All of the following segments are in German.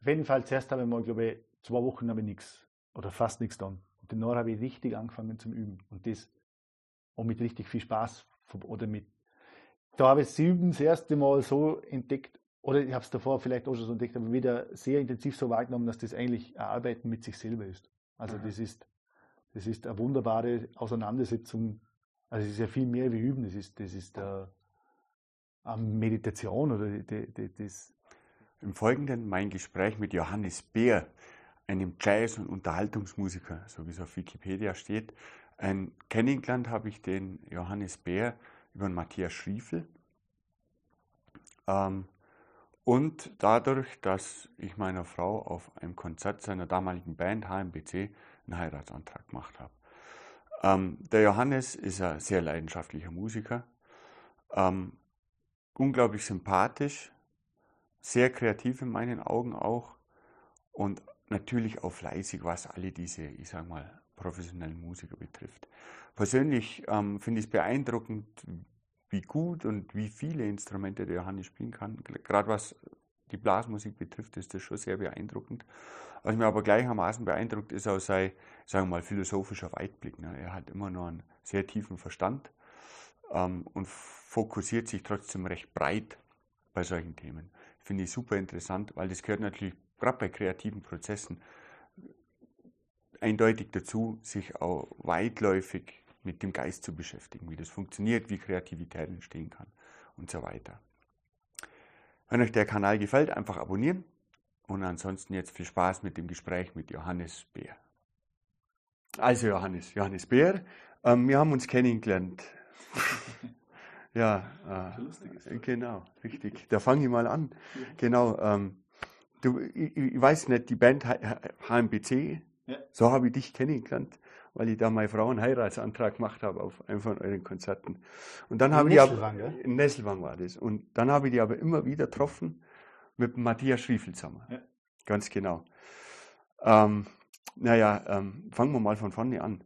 auf jeden Fall, zuerst habe ich mal, glaube ich, zwei Wochen habe ich nichts oder fast nichts getan. Und danach habe ich richtig angefangen zum Üben. Und das auch mit richtig viel Spaß oder mit da habe ich das Üben das erste Mal so entdeckt, oder ich habe es davor vielleicht auch schon so entdeckt, aber wieder sehr intensiv so wahrgenommen, dass das eigentlich ein Arbeiten mit sich selber ist. Also mhm. das ist, das ist eine wunderbare Auseinandersetzung. Also es ist ja viel mehr wie Üben, das ist, das ist äh, eine Meditation oder die, die, das. Im Folgenden mein Gespräch mit Johannes Beer, einem Jazz- und Unterhaltungsmusiker, so wie es auf Wikipedia steht. Ein kennengelernt habe ich den Johannes Beer über den Matthias Schriefel. Ähm, und dadurch, dass ich meiner Frau auf einem Konzert seiner damaligen Band HMBC einen Heiratsantrag gemacht habe. Ähm, der Johannes ist ein sehr leidenschaftlicher Musiker, ähm, unglaublich sympathisch, sehr kreativ in meinen Augen auch und natürlich auch fleißig, was alle diese, ich sag mal, professionellen Musiker betrifft. Persönlich ähm, finde ich es beeindruckend, wie gut und wie viele Instrumente der Johannes spielen kann. Gerade was die Blasmusik betrifft, ist das schon sehr beeindruckend. Was mir aber gleichermaßen beeindruckt, ist auch sein, sagen wir mal, philosophischer Weitblick. Ne? Er hat immer noch einen sehr tiefen Verstand ähm, und fokussiert sich trotzdem recht breit bei solchen Themen. Finde ich super interessant, weil das gehört natürlich gerade bei kreativen Prozessen eindeutig dazu, sich auch weitläufig mit dem Geist zu beschäftigen, wie das funktioniert, wie Kreativität entstehen kann und so weiter. Wenn euch der Kanal gefällt, einfach abonnieren und ansonsten jetzt viel Spaß mit dem Gespräch mit Johannes Bär. Also Johannes, Johannes Bär, ähm, wir haben uns kennengelernt. Ja, äh, genau, richtig. Da fange ich mal an. Genau. Ähm, du, ich, ich, weiß nicht, die Band HMBC ja. So habe ich dich kennengelernt, weil ich da meine Frau einen Heiratsantrag gemacht habe auf einem von euren Konzerten. Und dann habe ich aber, in Nesselwang war das. Und dann habe ich die aber immer wieder getroffen mit Matthias Schriefel zusammen. Ja. Ganz genau. Ähm, naja, ähm, fangen wir mal von vorne an.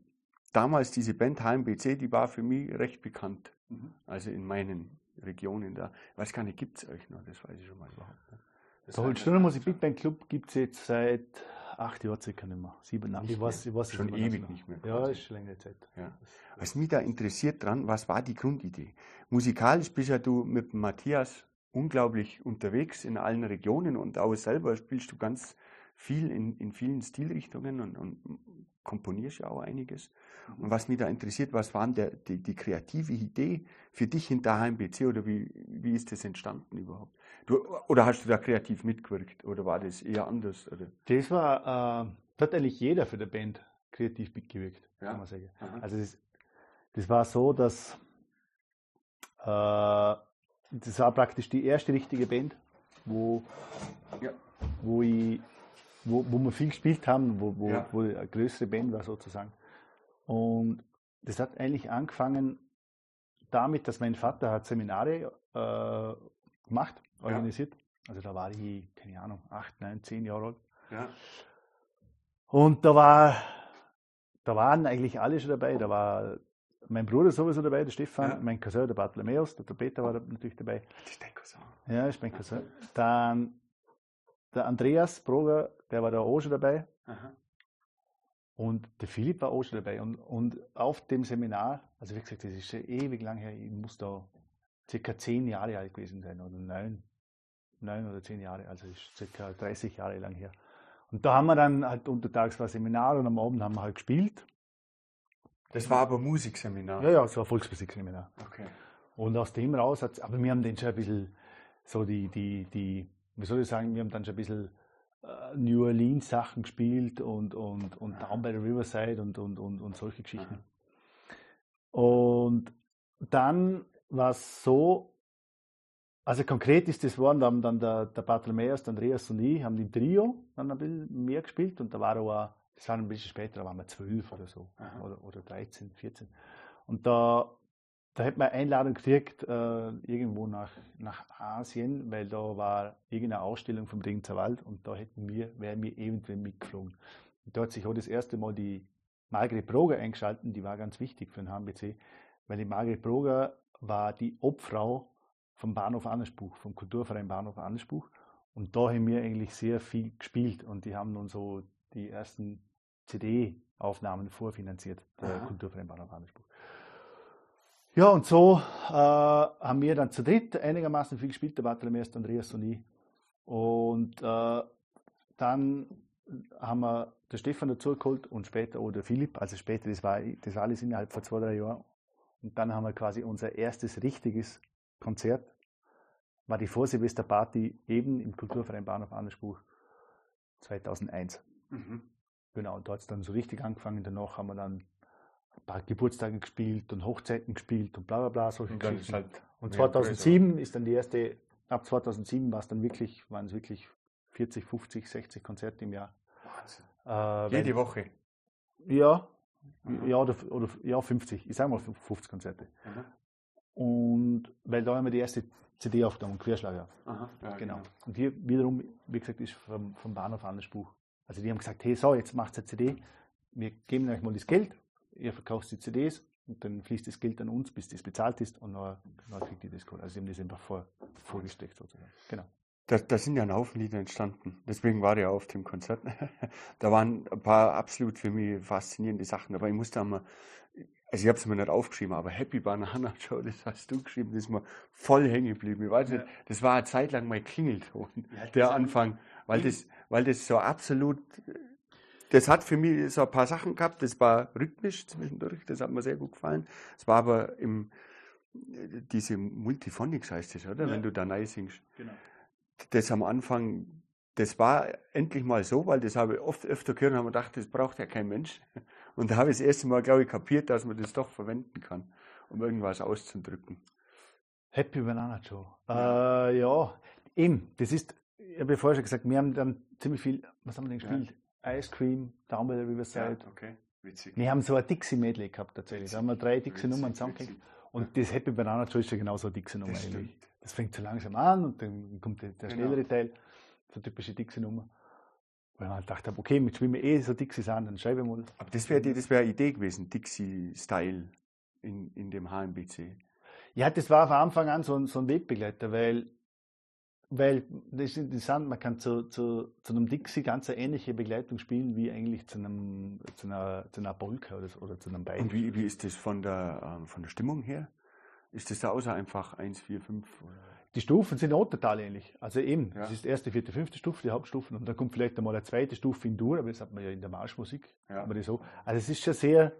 Damals diese Band HMBC, die war für mich recht bekannt. Mhm. Also in meinen Regionen da. Ich weiß gar nicht, gibt es euch noch? Das weiß ich schon mal überhaupt nicht. Der Holzstunde Musik Big Band Club gibt es jetzt seit acht Jahre circa nicht mehr. Sieben, acht. Ich weiß, ich weiß schon ewig nicht mehr. Ja, ist schon längere Zeit. Ja. Was mich da interessiert dran, was war die Grundidee? Musikalisch bist ja du mit Matthias unglaublich unterwegs in allen Regionen und auch selber spielst du ganz viel in, in vielen Stilrichtungen und, und komponierst ja auch einiges. Und was mich da interessiert, was war der, die, die kreative Idee für dich hinter HMBC oder wie, wie ist das entstanden überhaupt? Du, oder hast du da kreativ mitgewirkt oder war das eher anders? Oder? Das war, äh, hat eigentlich jeder für die Band kreativ mitgewirkt, ja? kann man sagen. Aha. Also das, das war so, dass äh, das war praktisch die erste richtige Band, wo, ja. wo, ich, wo, wo wir viel gespielt haben, wo, wo, ja. wo eine größere Band war sozusagen. Und das hat eigentlich angefangen damit, dass mein Vater hat Seminare äh, gemacht organisiert. Also da war ich, keine Ahnung, acht, neun, zehn Jahre alt. Ja. Und da war, da waren eigentlich alle schon dabei. Da war mein Bruder sowieso dabei, der Stefan, ja. mein Cousin, der Bartholomäus, der Peter war natürlich dabei. Das ist dein Cousin. Ja, ist mein Cousin. Dann der Andreas Broger, der war da auch schon dabei. Aha. Und der Philipp war auch schon dabei. Und, und auf dem Seminar, also wie gesagt, das ist schon ewig lang her, ich muss da circa zehn Jahre alt gewesen sein oder neun neun oder zehn Jahre, also ist circa 30 Jahre lang her. Und da haben wir dann halt untertags war Seminar und am Abend haben wir halt gespielt. Das war aber Musikseminar? Ja, ja, es war Volksmusikseminar. Okay. Und aus dem raus hat aber wir haben dann schon ein bisschen so die, die, die, wie soll ich sagen, wir haben dann schon ein bisschen New Orleans Sachen gespielt und, und, und Down by the Riverside und, und, und, und solche Geschichten. Und dann war es so, also konkret ist das worden, da haben dann der, der Bartholomäus, der Andreas und ich, haben im Trio dann ein bisschen mehr gespielt und da war auch, das war ein bisschen später, da waren wir zwölf oder so, oder, oder 13, 14. Und da, da hat man Einladung gekriegt, äh, irgendwo nach, nach Asien, weil da war irgendeine Ausstellung vom Regenzer Wald und da hätten wir, wären wir eventuell mitgeflogen. Und da hat sich auch das erste Mal die Margret Broger eingeschaltet, die war ganz wichtig für den HMBC, weil die Margret Broger war die Obfrau vom Bahnhof Annersbuch, vom Kulturverein Bahnhof Annersbuch. Und da haben wir eigentlich sehr viel gespielt und die haben nun so die ersten CD-Aufnahmen vorfinanziert, der Aha. Kulturverein Bahnhof Hannesburg. Ja, und so äh, haben wir dann zu dritt einigermaßen viel gespielt, der Bartholomäus, der Andreas und ich. Und äh, dann haben wir der Stefan dazugeholt und später auch der Philipp. Also später, das war, das war alles innerhalb von zwei, drei Jahren. Und dann haben wir quasi unser erstes richtiges Konzert, war die Vorsilvesterparty eben im Kulturverein Bahnhof Anspruch 2001. Mhm. Genau, und da hat es dann so richtig angefangen. Danach haben wir dann ein paar Geburtstage gespielt und Hochzeiten gespielt und bla bla bla. Solche und, halt und 2007 ist dann die erste, ab 2007 war es dann wirklich, waren es wirklich 40, 50, 60 Konzerte im Jahr. Wahnsinn. Äh, Jede Woche? Ja, ja, oder, oder, ja, 50. Ich sage mal 50 Konzerte. Mhm. Und weil da haben wir die erste CD aufgenommen, Querschlager. Aha, ja, genau. genau. Und hier wiederum, wie gesagt, ist vom, vom Bahnhof an das Buch. Also die haben gesagt, hey, so, jetzt macht eine CD, wir geben euch mal das Geld, ihr verkauft die CDs und dann fließt das Geld an uns, bis das bezahlt ist und dann, dann kriegt ihr das Kohle. Also sie haben das einfach vor, vorgesteckt sozusagen. Genau. Da, da sind ja ein Haufen Lieder entstanden. Deswegen war ich auf dem Konzert. da waren ein paar absolut für mich faszinierende Sachen dabei. Ich musste einmal, also ich habe es mir nicht aufgeschrieben, aber Happy Banana Show, das hast du geschrieben, das ist mir voll hängen geblieben. Ich weiß nicht, das war eine Zeit lang mein Klingelton, ja, der Anfang, weil das, weil das so absolut, das hat für mich so ein paar Sachen gehabt, das war rhythmisch zwischendurch, das hat mir sehr gut gefallen. Es war aber im, diese Multiphonics heißt das, oder? Ja. Wenn du da neu singst. Genau das am Anfang, das war endlich mal so, weil das habe ich oft öfter gehört und habe gedacht, das braucht ja kein Mensch. Und da habe ich das erste Mal, glaube ich, kapiert, dass man das doch verwenden kann, um irgendwas auszudrücken. Happy Banana Joe. Ja, äh, ja. eben, das ist, ich habe ja vorher schon gesagt, wir haben dann ziemlich viel, was haben wir denn gespielt? Ja. Ice Cream, Down by the Riverside. Ja, okay, witzig. Wir haben so ein Dixie-Medley gehabt tatsächlich. Da haben wir drei Dixie-Nummern zusammengekriegt. Und das Happy Banana Joe ist ja genauso eine Dixie-Nummer eigentlich. Das fängt so langsam an und dann kommt der, der genau. schnellere. Teil, so typische Dixie-Nummer. Weil man halt dachte, okay, mit schwimmen eh so Dixies an, dann schreibe ich mal. Aber das wäre das wär eine Idee gewesen, Dixie-Style in, in dem HMBC. Ja, das war von Anfang an so ein, so ein Wegbegleiter, weil, weil das ist interessant, man kann zu, zu, zu einem Dixie ganz eine ähnliche Begleitung spielen wie eigentlich zu, einem, zu, einer, zu einer Polka oder, oder zu einem Bein. Und wie, wie ist das von der, ähm, von der Stimmung her? Ist das außer einfach 1, 4, 5? Die Stufen sind auch total ähnlich. Also eben, ja. das ist die erste, vierte, fünfte Stufe, die Hauptstufen. Und dann kommt vielleicht einmal eine zweite Stufe in Dur, aber das hat man ja in der Marschmusik. Ja. Aber so. Also es ist schon sehr,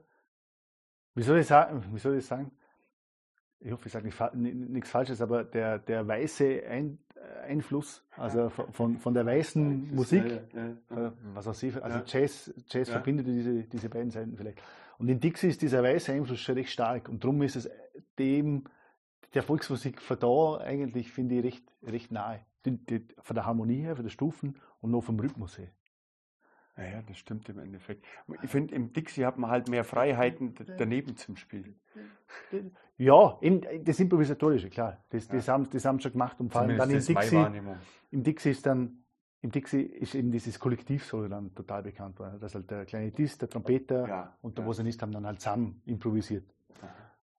wie soll ich sagen, wie soll ich sagen? Ich hoffe, ich sage nicht, nichts Falsches, aber der, der weiße Ein, Einfluss, also von, von der weißen Musik, ja, was auch sie, also Jazz, Jazz verbindet diese, diese beiden Seiten vielleicht. Und in Dixie ist dieser weiße Einfluss schon recht stark. Und darum ist es dem der Volksmusik von da eigentlich, finde ich, recht, recht nahe. Die, die, von der Harmonie her, von den Stufen und noch vom Rhythmus her. Ja, das stimmt im Endeffekt. Ich finde, im Dixie hat man halt mehr Freiheiten daneben zum Spielen. Ja, das Improvisatorische, klar. Das, das, ja. haben, das haben sie schon gemacht. Und vor allem dann im Dixie, im Dixie ist dann im Dixie ist eben dieses Kollektiv-Solo dann total bekannt worden. Dass halt der kleine Dist, der Trompeter ja, und der ja. Bosanist haben dann halt zusammen improvisiert. Aha.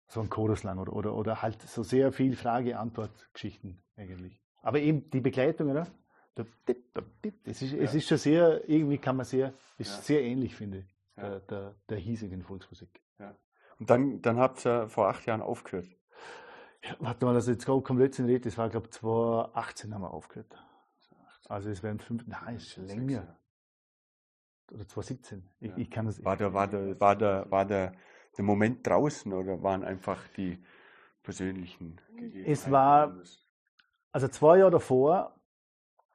So ein Chorus lang oder, oder, oder halt so sehr viel Frage-Antwort-Geschichten eigentlich. Aber eben die Begleitung, oder? Es ist, es ist schon sehr, irgendwie kann man sehr, ist ja. sehr ähnlich, finde ich, der, der, der hiesigen Volksmusik. Ja. Und dann, dann habt ihr vor acht Jahren aufgehört. Ja, warte mal, also jetzt kommt letzten Rede, das war, glaube ich, 2018 haben wir aufgehört. Also es wären fünf, nein, ist schon länger. Oder 2017. Ich, ja. ich kann das, war, der, war, der, war, der, war der, der Moment draußen oder waren einfach die persönlichen Es war, also zwei Jahre davor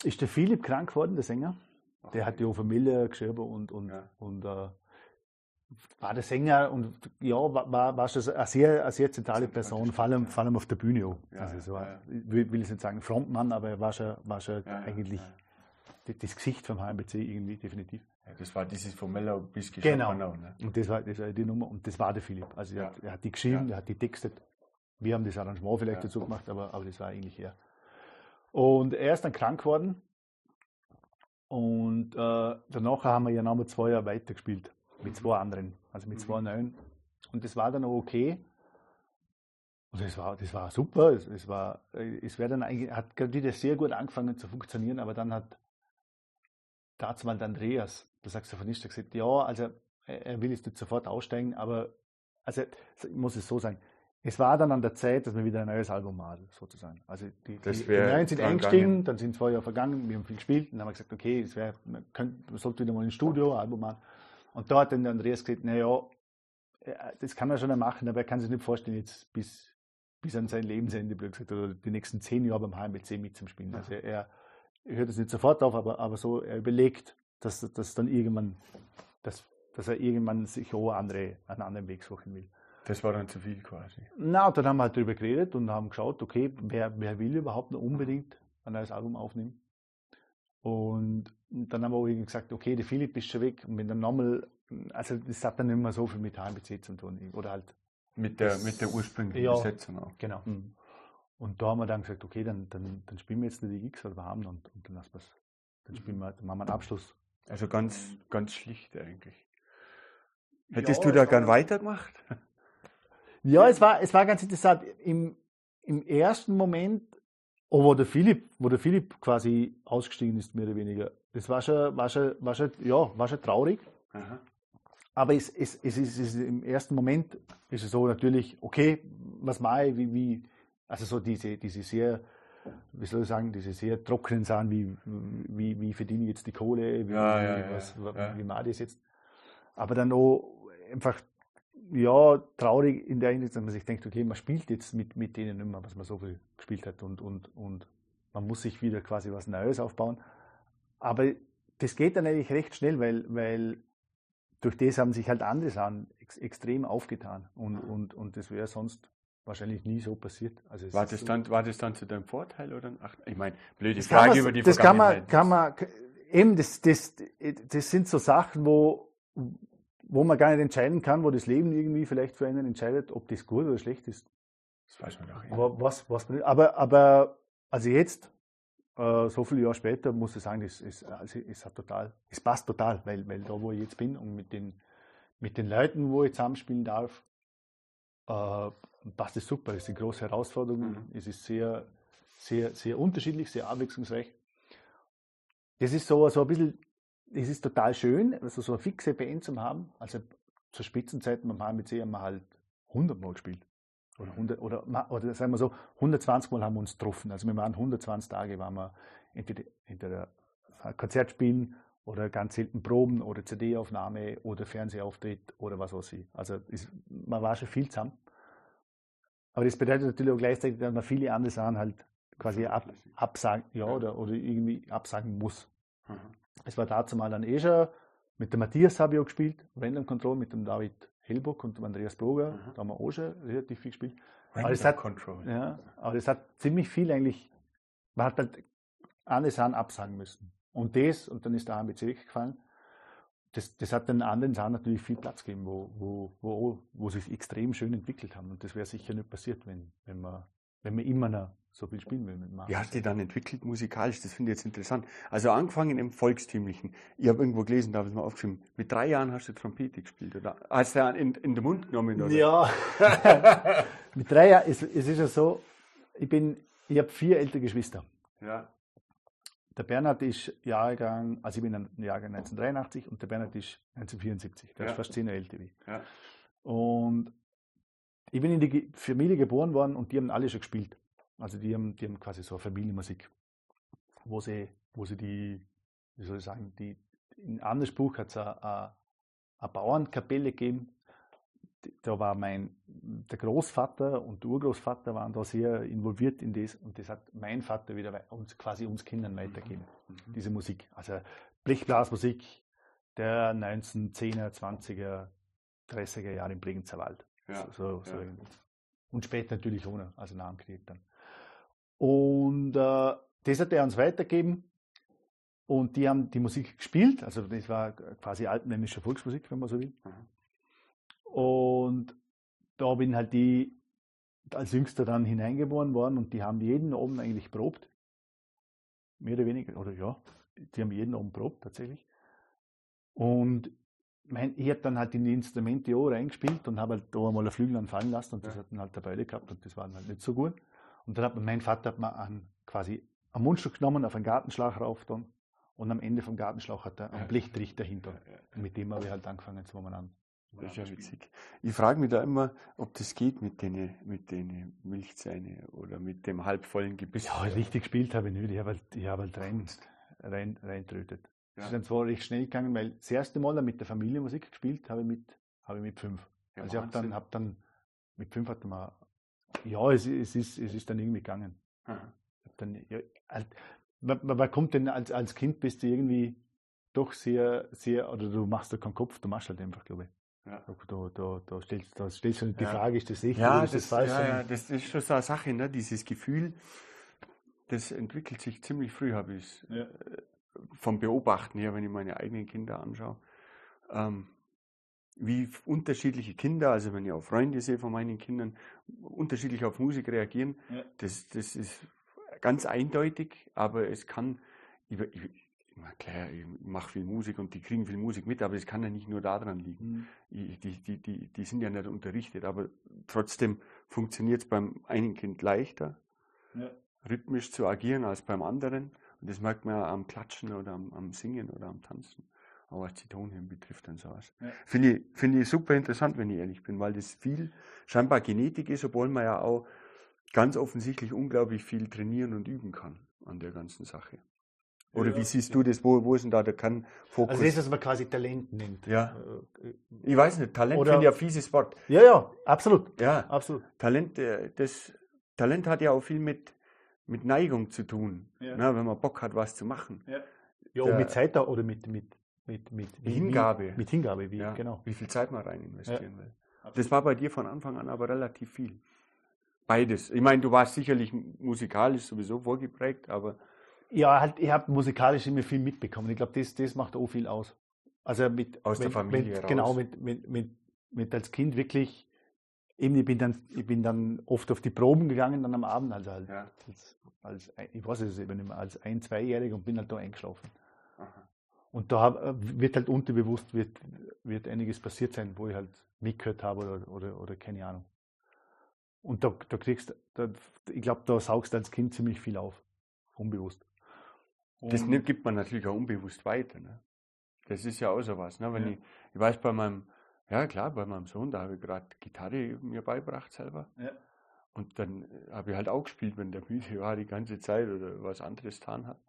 ist der Philipp krank geworden, der Sänger. Ach, der hat die Familie geschrieben und, und, ja. und äh, war der Sänger und ja, war, war, war schon eine sehr, eine sehr zentrale Person, vor allem, vor allem auf der Bühne auch. Ja, also so, ja, Ich will, will jetzt nicht sagen Frontmann, aber er war schon, war schon eigentlich das Gesicht vom HMBC irgendwie definitiv. das war dieses von Mello bis Genau. Ne? Und das war, das war die Nummer und das war der Philipp. Also er, hat, er hat die geschrieben, er hat die textet. Wir haben das Arrangement vielleicht dazu gemacht, aber, aber das war eigentlich er. Und er ist dann krank geworden und äh, danach haben wir ja nochmal zwei Jahre weitergespielt mit zwei anderen, also mit zwei mhm. neuen. Und das war dann auch okay. Und das war, das war super. Es, es war, es wäre dann eigentlich, hat gerade wieder sehr gut angefangen zu funktionieren, aber dann hat dazu mal der Andreas, der Saxophonist, gesagt, ja, also er will jetzt nicht sofort aussteigen, aber also ich muss es so sagen, es war dann an der Zeit, dass wir wieder ein neues Album machen, sozusagen. Also die, die, die Neuen sind eingestiegen, dann sind zwei Jahre vergangen, wir haben viel gespielt, und dann haben wir gesagt, okay, es wär, man, könnte, man sollte wieder mal ein Studio, ein Album machen. Und da hat dann der Andreas gesagt, naja, äh, das kann er schon machen, aber er kann sich nicht vorstellen, jetzt bis, bis an sein Lebensende, blöd gesagt, oder die nächsten zehn Jahre beim HMBC mitzuspielen. Also er, er hört es nicht sofort auf, aber, aber so, er überlegt, dass, dass dann irgendwann, dass, dass er irgendwann sich auch andere, einen anderen Weg suchen will. Das war dann zu viel quasi. Na, dann haben wir halt darüber geredet und haben geschaut, okay, wer, wer will überhaupt noch unbedingt ein neues Album aufnehmen? Und dann haben wir auch gesagt, okay, der Philipp ist schon weg und wenn dann nochmal, also das hat dann nicht mehr so viel mit HMBC zu tun. Oder halt. Mit der, das, mit der ursprünglichen ja, Besetzung auch. Genau. Mhm. Und da haben wir dann gesagt, okay, dann, dann, dann spielen wir jetzt die Gigs, was wir haben und, und dann lassen wir Dann spielen wir, dann machen wir einen Abschluss. Also ganz, ganz schlicht eigentlich. Hättest ja, du da gern weitergemacht? Ja, es war, es war ganz interessant. Im, im ersten Moment, oh, wo der Philipp, wo der Philipp quasi ausgestiegen ist, mehr oder weniger, das war schon, war schon, war schon, ja, war schon traurig. Aha. Aber es, es, es, ist, es ist im ersten Moment ist es so natürlich, okay, was mache ich, wie, wie, also so diese, diese sehr, wie soll ich sagen, diese sehr trockenen Sachen, wie, wie, wie verdiene ich jetzt die Kohle, wie, ja, ja, was, ja. wie mache ich das jetzt. Aber dann auch einfach ja, traurig in der Hinsicht, dass man sich denkt, okay, man spielt jetzt mit, mit denen nicht mehr, was man so viel gespielt hat und, und, und man muss sich wieder quasi was Neues aufbauen. Aber das geht dann eigentlich recht schnell, weil, weil durch das haben sich halt andere Sachen ex extrem aufgetan und, und, und das wäre sonst wahrscheinlich nie so passiert. Also war, das dann, war das dann zu deinem Vorteil oder? Ach, ich meine, blöde Frage über die das Vergangenheit. Das kann man, kann man eben, das, das, das sind so Sachen, wo, wo man gar nicht entscheiden kann, wo das Leben irgendwie vielleicht für einen entscheidet, ob das gut oder schlecht ist. Das weiß man doch nicht. Aber, was, was, aber, aber also jetzt, äh, so viele Jahre später, muss ich sagen, es, es, also es, hat total, es passt total, weil, weil da, wo ich jetzt bin und mit den, mit den Leuten, wo ich zusammenspielen darf, äh, passt es super. Es ist eine große Herausforderung. Mhm. Es ist sehr, sehr, sehr unterschiedlich, sehr abwechslungsreich. Das ist so, so ein bisschen es ist total schön, also so eine fixe Band zu haben. Also zur Spitzenzeiten beim HMC haben wir halt 100 Mal gespielt. Oder, 100, oder, oder sagen wir so, 120 Mal haben wir uns getroffen. Also wir waren 120 Tage, waren wir entweder, entweder Konzert spielen oder ganz selten Proben oder CD-Aufnahme oder Fernsehauftritt oder was weiß ich. Also ist, man war schon viel zusammen. Aber das bedeutet natürlich auch gleichzeitig, dass man viele andere Sachen halt quasi ab, absagen, ja, oder, oder irgendwie absagen muss. Mhm. Es war dazu mal dann eh schon, mit dem Matthias habe ich auch gespielt, Random Control mit dem David Hellbock und dem Andreas Burger, mhm. da haben wir auch schon relativ viel gespielt. Random aber es hat, Control. Ja, aber es hat ziemlich viel eigentlich, man hat halt eine Sachen absagen müssen. Und das, und dann ist der AMBC weggefallen. Das, das hat den anderen Sachen natürlich viel Platz gegeben, wo, wo, wo, wo sich extrem schön entwickelt haben. Und das wäre sicher nicht passiert, wenn, wenn, man, wenn man immer noch so viel spielen will mit Markus. Wie hat die dann entwickelt musikalisch? Das finde ich jetzt interessant. Also angefangen im Volkstümlichen. Ich habe irgendwo gelesen, da habe ich mal aufgeschrieben, mit drei Jahren hast du Trompete gespielt, oder? Hast du in, in den Mund genommen, oder? Ja. mit drei Jahren, es, es ist ja so, ich bin, ich habe vier ältere Geschwister. Ja. Der Bernhard ist Jahrgang, also ich bin ein Jahrgang 1983 und der Bernhard ist 1974. Der ja. ist fast zehn Jahre älter wie. Ja. Und ich bin in die Familie geboren worden und die haben alle schon gespielt. Also die haben, die haben quasi so eine Familienmusik, wo sie, wo sie die, wie soll ich sagen, die, in Andersbuch hat es eine, eine Bauernkapelle gegeben. Da war mein, der Großvater und der Urgroßvater waren da sehr involviert in das und das hat mein Vater wieder uns, quasi uns Kindern weitergegeben, mhm. diese Musik. Also Blechblasmusik der 1910er, 20er, 30er Jahre im Bregenzer Wald. Ja, so, so ja. Und später natürlich ohne, also nach dem Krieg dann. Und äh, das hat er uns weitergegeben. Und die haben die Musik gespielt, also das war quasi altmännische Volksmusik, wenn man so will. Mhm. Und da bin halt die als Jüngster dann hineingeboren worden und die haben jeden Abend eigentlich probt. Mehr oder weniger, oder ja, die haben jeden Abend probt tatsächlich. Und mein, ich habe dann halt in die Instrumente auch reingespielt und habe halt da einmal ein Flügel fallen lassen und das hat dann halt der Beile gehabt und das war dann halt nicht so gut. Und dann hat mein Vater hat mir einen, quasi ein Mundstück genommen, auf einen Gartenschlauch rauf dann und am Ende vom Gartenschlauch hat er einen Blechtrichter hinter. Und mit dem habe ich halt angefangen zu an. Das ist ja witzig. Ich frage mich da immer, ob das geht mit den, mit den Milchzähnen oder mit dem halbvollen Gebiss. Ja, richtig gespielt habe ich nicht. Ich habe halt, ich habe halt rein, rein, reintrötet. Ja. Das ist dann zwar recht schnell gegangen, weil das erste Mal mit der Familie Musik gespielt habe ich mit, habe ich mit fünf. Ja, also ich habe dann, hab dann, mit fünf hatte man, ja, es, es, ist, es ist dann irgendwie gegangen. Dann, ja, halt, man, man, kommt denn als, als Kind bist du irgendwie doch sehr, sehr, oder du machst da keinen Kopf, du machst halt einfach, glaube ich. Ja. Da, da, da, stellst, da stellst du die ja. Frage, ist das richtig ja, oder ist das, das falsch? Ja, ja, das ist schon so eine Sache, ne? dieses Gefühl, das entwickelt sich ziemlich früh, habe ich ja. Äh, vom Beobachten her, wenn ich meine eigenen Kinder anschaue. Ähm, wie unterschiedliche Kinder, also wenn ich auf Freunde sehe von meinen Kindern, unterschiedlich auf Musik reagieren, ja. das, das ist ganz eindeutig, aber es kann, ich, ich, klar, ich mache viel Musik und die kriegen viel Musik mit, aber es kann ja nicht nur daran liegen. Mhm. Die, die, die, die sind ja nicht unterrichtet, aber trotzdem funktioniert es beim einen Kind leichter, ja. rhythmisch zu agieren als beim anderen. Und das merkt man ja am Klatschen oder am, am Singen oder am Tanzen. Die Tonhöhen betrifft und sowas. Ja. Finde ich, finde ich super interessant, wenn ich ehrlich bin, weil das viel scheinbar Genetik ist, obwohl man ja auch ganz offensichtlich unglaublich viel trainieren und üben kann an der ganzen Sache. Oder ja, wie siehst du das? Wo, wo ist denn da der kann Fokus? Also das, was man quasi Talent nennt. Ja. Äh, ich weiß nicht, Talent finde ich ein fieses Wort. Ja, ja, absolut. Ja, absolut. Talent, äh, das, Talent hat ja auch viel mit, mit Neigung zu tun. Ja. Na, wenn man Bock hat, was zu machen. Ja, ja und mit Zeit oder mit, mit, mit, mit Hingabe. Wie, mit Hingabe, wie, ja, genau. Wie viel Zeit man rein investieren will. Absolut. Das war bei dir von Anfang an aber relativ viel. Beides. Ich meine, du warst sicherlich musikalisch sowieso vorgeprägt, aber ja, halt, ich habe musikalisch immer viel mitbekommen. Ich glaube, das, das macht auch viel aus. Also mit, aus mit, der Familie mit, Genau, mit, mit, mit, mit als Kind wirklich, eben, ich bin dann, ich bin dann oft auf die Proben gegangen, dann am Abend, also halt, ja. als, als, ich weiß es eben nicht mehr, als ein-, zweijähriger und bin halt da eingeschlafen. Aha. Und da hab, wird halt unterbewusst, wird, wird einiges passiert sein, wo ich halt mitgehört habe oder, oder, oder keine Ahnung. Und da, da kriegst da, ich glaube, da saugst du als Kind ziemlich viel auf. Unbewusst. Das gibt man natürlich auch unbewusst weiter. Ne? Das ist ja auch so was. Ne? Wenn ja. ich, ich weiß bei meinem, ja klar, bei meinem Sohn, da habe ich gerade Gitarre mir beigebracht selber. Ja. Und dann äh, habe ich halt auch gespielt, wenn der müde war die ganze Zeit oder was anderes getan hat.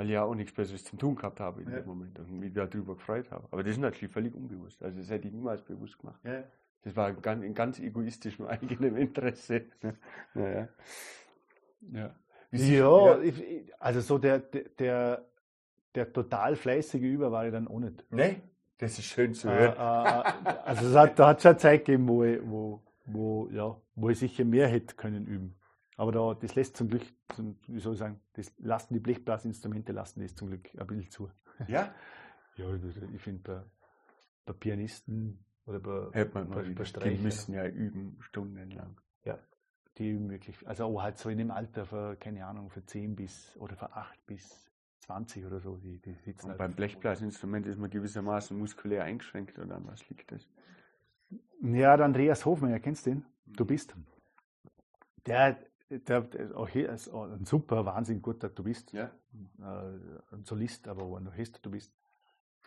Weil ich ja auch nichts Besseres zu tun gehabt habe in ja. dem Moment und mich darüber gefreut habe. Aber das ist natürlich völlig unbewusst. Also das hätte ich niemals bewusst gemacht. Ja. Das war ganz, in ganz egoistischem eigenem Interesse. naja. Ja. Ja, ja. Ich, also so der, der, der total fleißige Über war ich dann auch nicht. Nee, das ist schön zu hören. Äh, äh, also es hat, da hat es schon Zeit gegeben, wo ich, wo, wo, ja, wo ich sicher mehr hätte können üben. Aber da, das lässt zum Glück, zum, wie soll ich sagen, das lassen die Blechblasinstrumente lassen das zum Glück ein bisschen zu. Ja? ja, ich finde bei, bei Pianisten oder bei, Hört man bei, bei Streichern. Die müssen ja üben, stundenlang. Ja, die möglich, also auch halt so in dem Alter für, keine Ahnung, für 10 bis oder für 8 bis 20 oder so, die, die sitzen. Und halt beim Blechblasinstrument ist man gewissermaßen muskulär eingeschränkt oder an was liegt das? Ja, der Andreas Hofmeier, kennst du den? Du bist. Der, der, auch hier ist ein super, wahnsinnig guter Du bist. Ja. Äh, ein Solist, aber auch ein Orchester Du bist.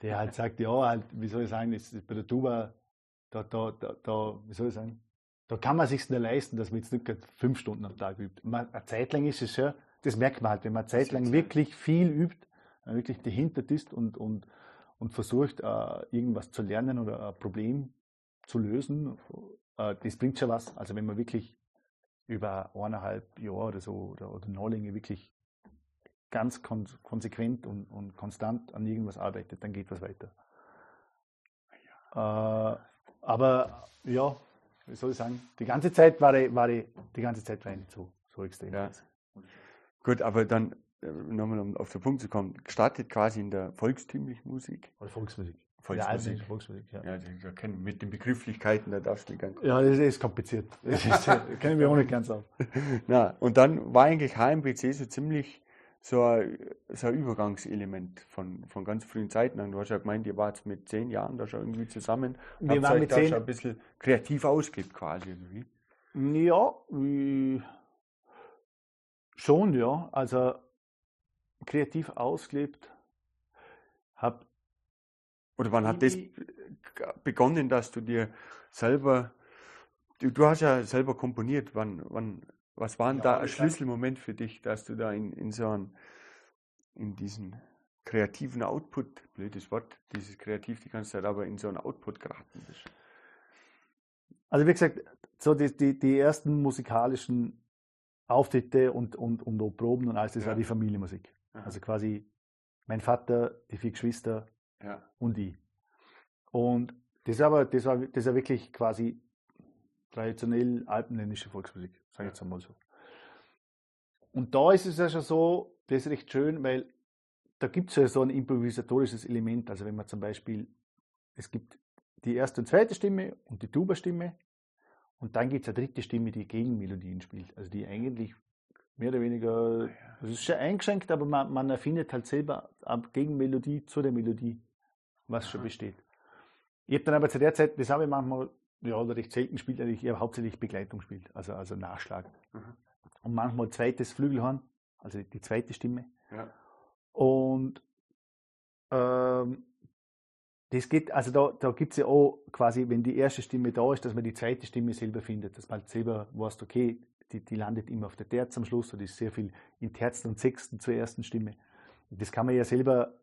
Der halt sagt, ja, halt, wie soll ich sagen, das, bei der Tuba, da, da, da, da, wie soll ich sagen, da kann man sich nicht leisten, dass man jetzt nicht fünf Stunden am Tag übt. Man, eine Zeit lang ist es ja, das merkt man halt, wenn man eine Zeit lang wirklich viel übt, wirklich dahinter ist und, und, und versucht, uh, irgendwas zu lernen oder ein Problem zu lösen, uh, das bringt schon was. Also wenn man wirklich über eineinhalb Jahre oder so oder, oder noch länger wirklich ganz kon konsequent und, und, konstant an irgendwas arbeitet, dann geht was weiter. Uh, aber ja, wie soll ich sagen, die ganze Zeit war ich, war ich, die ganze Zeit war ich nicht so, so extrem. Ja. Gut, aber dann äh, nochmal um auf den Punkt zu kommen, gestartet quasi in der volkstümlichen Musik. Oder Volksmusik. Volksmusik. Ja, Volksmusik, ja. ja wir kennen mit den Begrifflichkeiten, da darfst du ganz. Ja, das ist kompliziert. Das ist, kennen wir auch nicht ganz auf. Na, und dann war eigentlich HMBC so ziemlich so ein, so ein Übergangselement von, von ganz frühen Zeiten an. Du hast ja gemeint, ihr wart mit zehn Jahren da schon irgendwie zusammen. Wir waren mit zehn schon ein bisschen kreativ ausgibt quasi irgendwie. Ja, schon, ja. Also kreativ ausgelebt habe. Oder wann hat das begonnen, dass du dir selber, du, du hast ja selber komponiert, wann, wann, was war denn ja, da ein Schlüsselmoment für dich, dass du da in, in so einen, in diesen kreativen Output, blödes Wort, dieses kreativ die ganze Zeit, aber in so einen Output geraten bist? Also wie gesagt, so die, die, die ersten musikalischen Auftritte und, und, und Proben und alles, das ja. war die Familienmusik. Aha. Also quasi mein Vater, die vier Geschwister ja. und ich. Und das, aber, das, war, das war wirklich quasi traditionell alpenländische Volksmusik, sage ich jetzt einmal so. Und da ist es ja schon so, das ist recht schön, weil da gibt es ja so ein improvisatorisches Element. Also wenn man zum Beispiel, es gibt die erste und zweite Stimme und die Tuba-Stimme und dann gibt es eine dritte Stimme, die Gegenmelodien spielt. Also die eigentlich mehr oder weniger, das ist schon eingeschränkt, aber man, man erfindet halt selber eine Gegenmelodie zu der Melodie, was schon besteht. Ich habe dann aber zu der Zeit, das habe ich manchmal ja, oder recht selten gespielt, eher hauptsächlich Begleitung gespielt, also, also Nachschlag. Mhm. Und manchmal zweites Flügelhorn, also die zweite Stimme. Ja. Und ähm, das geht, also da, da gibt es ja auch quasi, wenn die erste Stimme da ist, dass man die zweite Stimme selber findet, dass man halt selber weiß, okay, die, die landet immer auf der Terz am Schluss, oder ist sehr viel in Terzen und Sechsten zur ersten Stimme. Das kann man ja selber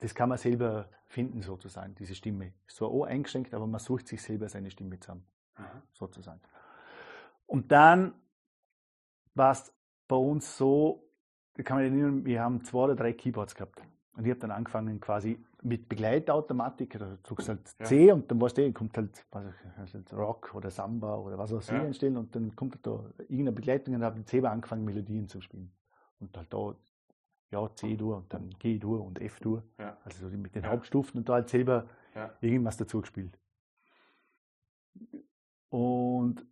das kann man selber finden, sozusagen, diese Stimme. Ist zwar auch eingeschränkt, aber man sucht sich selber seine Stimme zusammen, mhm. sozusagen. Und dann war es bei uns so, da kann man erinnern, wir haben zwei oder drei Keyboards gehabt. Und ich habe dann angefangen quasi mit Begleitautomatik, da drückst halt C ja. und dann weißt du, kommt halt, halt Rock oder Samba oder was auch immer ja. entstehen und dann kommt halt da irgendeine Begleitung und habe mit C angefangen, Melodien zu spielen. Und halt da ja, C-Dur und dann G-Dur und F-Dur. Ja. Also so mit den. Hauptstufen und da halt selber ja. irgendwas dazu gespielt. Und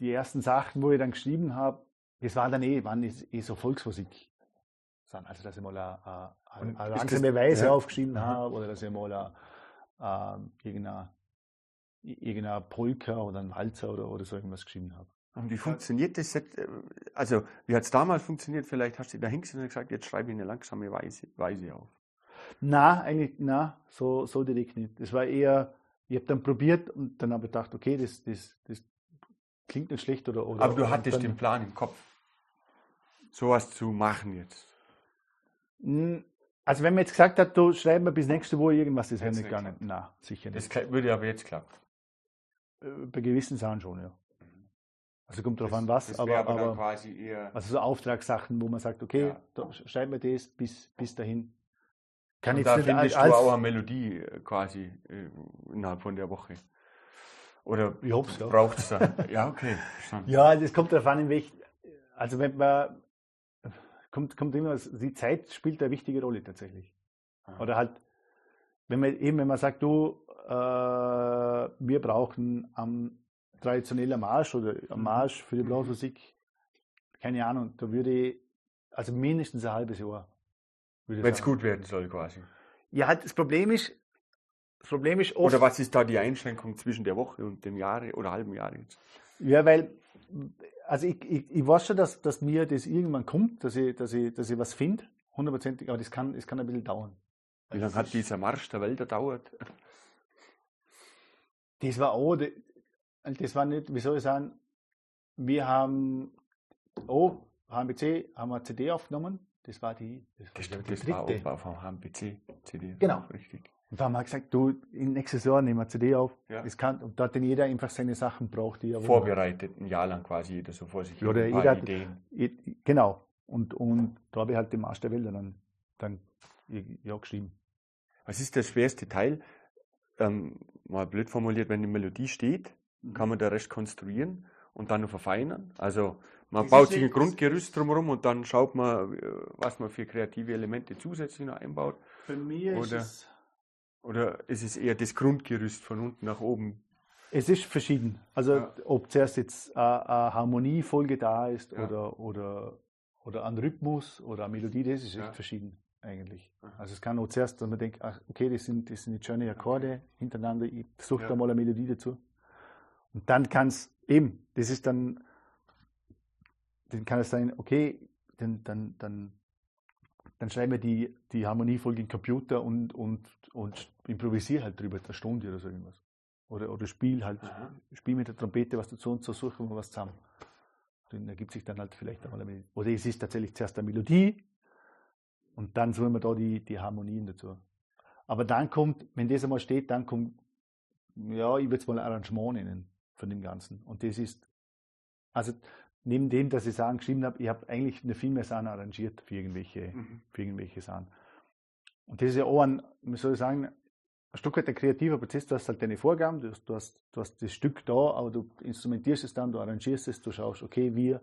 die ersten Sachen, wo ich dann geschrieben habe, das waren dann eh, waren eh so Volksmusik. Also, dass ich mal eine, eine, eine langsame Weise ja. aufgeschrieben mhm. habe oder dass ich mal eine, irgendeine, irgendeine Polka oder ein Walzer oder, oder so irgendwas geschrieben habe. Und wie funktioniert das? Äh, also, wie hat es damals funktioniert? Vielleicht hast du da hingesetzt und gesagt, jetzt schreibe ich eine langsame Weise, Weise auf. Na, eigentlich, na, so, so direkt nicht. Das war eher, ich habe dann probiert und dann habe ich gedacht, okay, das, das, das klingt nicht schlecht oder. oder Aber du hattest dann, den Plan im Kopf, sowas zu machen jetzt. Also, wenn man jetzt gesagt hat, du schreib mir bis nächste Woche irgendwas, das hätte nicht gegangen. Na, sicher nicht. Das würde aber jetzt klappen. Äh, bei gewissen Sachen schon, ja. Also kommt darauf an, was, das aber, aber, aber quasi eher also so Auftragssachen, wo man sagt, okay, ja. da, schreib mir das bis, bis dahin. Kann Und jetzt da nicht findest als, du auch eine Melodie äh, quasi äh, innerhalb von der Woche. Oder ich hoffe ja. braucht es da? ja, okay. Verstanden. Ja, das kommt darauf an, in welch, also wenn man, kommt, kommt immer, die Zeit spielt eine wichtige Rolle tatsächlich. Aha. Oder halt, wenn man eben, wenn man sagt, du, äh, wir brauchen am traditioneller Marsch oder ein mhm. Marsch für die mhm. Blasmusik, keine Ahnung, da würde ich, also mindestens ein halbes Jahr. Wenn es gut werden soll, quasi. Ja, halt, das Problem ist, das Problem ist oft, Oder was ist da die Einschränkung zwischen der Woche und dem Jahre oder halben Jahr jetzt? Ja, weil, also ich, ich, ich weiß schon, dass, dass mir das irgendwann kommt, dass ich, dass ich, dass ich was finde, hundertprozentig, aber das kann, das kann ein bisschen dauern. Wie lange hat dieser Marsch der Welt gedauert? Das war auch, das war nicht, wie soll ich sagen, wir haben, oh, HMBC haben wir CD aufgenommen. Das war die, das, war das, die das war auch vom HMBC CD. Genau. Richtig. Und da haben wir gesagt, du, in nächstes Jahr nehmen wir CD auf. Ja. Das kann, und da hat dann jeder einfach seine Sachen braucht, die er Vorbereitet, ein Jahr lang quasi jeder so vor sich. Oder jeder hat, Ideen. Genau. Und, und da habe ich halt den Marsch der Wälder dann, dann ja, geschrieben. Was ist der schwerste Teil? Ähm, mal blöd formuliert, wenn die Melodie steht, kann man den Rest konstruieren und dann noch verfeinern. Also man das baut sich ein Grundgerüst drumherum und dann schaut man, äh, was man für kreative Elemente zusätzlich noch einbaut. Bei mir oder, ist es oder ist es eher das Grundgerüst von unten nach oben? Es ist verschieden. Also ja. ob zuerst jetzt eine, eine Harmoniefolge da ist ja. oder, oder, oder an Rhythmus oder an Melodie, das ist ja. echt verschieden eigentlich. Aha. Also es kann auch zuerst, dass man denkt, ach, okay, das sind, das sind jetzt schöne Akkorde hintereinander, ich suche ja. da mal eine Melodie dazu. Und dann kann es eben, das ist dann, dann kann es sein, okay, dann, dann, dann, dann schreiben wir die, die Harmoniefolge in den Computer und, und, und improvisiere halt drüber eine Stunde oder so irgendwas. Oder, oder spiel halt, Aha. spiel mit der Trompete was dazu und so suchen wir was zusammen. Dann ergibt sich dann halt vielleicht einmal eine Melodie. Oder es ist tatsächlich zuerst eine Melodie und dann suchen wir da die, die Harmonien dazu. Aber dann kommt, wenn das einmal steht, dann kommt, ja, ich würde es mal Arrangement nennen von dem Ganzen. Und das ist, also neben dem, dass ich Sachen geschrieben habe, ich habe eigentlich eine viel mehr Sachen arrangiert für irgendwelche, mhm. für irgendwelche Sachen. Und das ist ja auch ein, wie soll ich sagen, ein Stück weit ein kreativer Prozess, du hast halt deine Vorgaben, du hast, du hast, du hast das Stück da, aber du instrumentierst es dann, du arrangierst es, du schaust, okay, wir,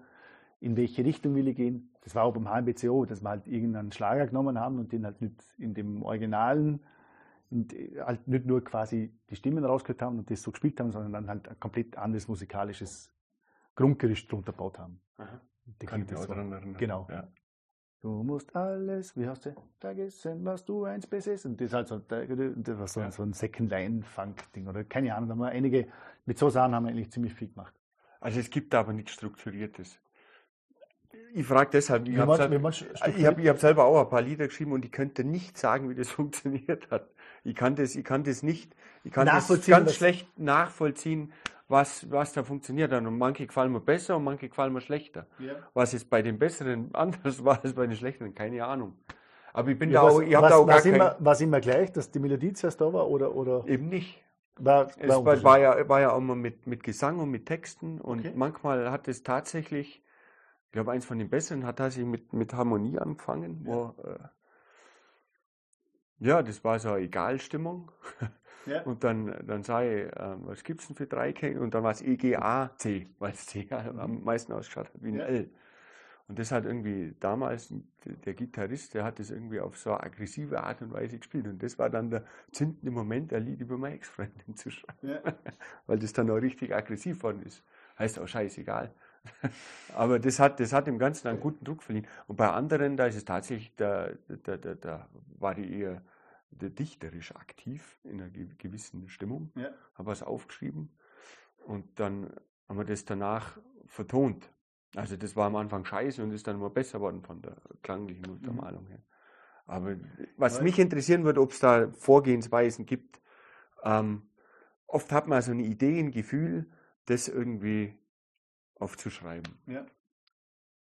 in welche Richtung will ich gehen. Das war auch beim HMBCO, dass wir halt irgendeinen Schlager genommen haben und den halt nicht in dem Originalen, in, halt nicht nur quasi die Stimmen rausgehört haben und das so gespielt haben, sondern dann halt ein komplett anderes musikalisches Grundgerüst drunter gebaut haben. Aha. Kann ich mich auch daran erinnern. Genau. Ja. Du musst alles, wie hast du, vergessen, was du eins besessen. Das ist halt so, das war so, ja. so ein Second-Line-Funk-Ding oder keine Ahnung. Da haben wir einige, mit so Sachen haben wir eigentlich ziemlich viel gemacht. Also es gibt aber nichts Strukturiertes. Ich frage deshalb, ich habe hab, hab selber auch ein paar Lieder geschrieben und ich könnte nicht sagen, wie das funktioniert hat. Ich kann das, ich kann das nicht, ich kann das ganz schlecht nachvollziehen, was, was da funktioniert hat. Und manche gefallen mir besser und manche gefallen mir schlechter. Ja. Was jetzt bei den Besseren anders war als bei den Schlechteren, keine Ahnung. Aber ich bin ja, da auch, ich habe da auch gar kein... Immer, was immer gleich, dass die Melodie zuerst da war oder, oder? Eben nicht. War, es war, war, ja, war ja auch mal mit, mit Gesang und mit Texten und okay. manchmal hat es tatsächlich, ich glaube, eins von den Besseren hat tatsächlich mit, mit Harmonie angefangen, ja. wo, äh, ja, das war so eine Egalstimmung. Ja. Und dann, dann sage ich, äh, was gibt es denn für Dreiecke? Und dann war es EGAC, weil es C am meisten ausgeschaut hat wie ein ja. L. Und das hat irgendwie damals der Gitarrist, der hat das irgendwie auf so eine aggressive Art und Weise gespielt. Und das war dann der zündende Moment, ein Lied über meine Ex-Freundin zu schreiben. Ja. Weil das dann auch richtig aggressiv worden ist. Heißt auch scheißegal. Aber das hat, das hat dem Ganzen einen guten Druck verliehen. Und bei anderen, da ist es tatsächlich, da, da, da, da war die eher dichterisch aktiv in einer gewissen Stimmung, ja. habe was aufgeschrieben und dann haben wir das danach vertont. Also das war am Anfang scheiße und ist dann immer besser worden von der klanglichen mhm. Untermalung mhm. her. Aber was mich interessieren würde, ob es da Vorgehensweisen gibt. Ähm, oft hat man so eine Idee, ein Gefühl, das irgendwie aufzuschreiben. Ja.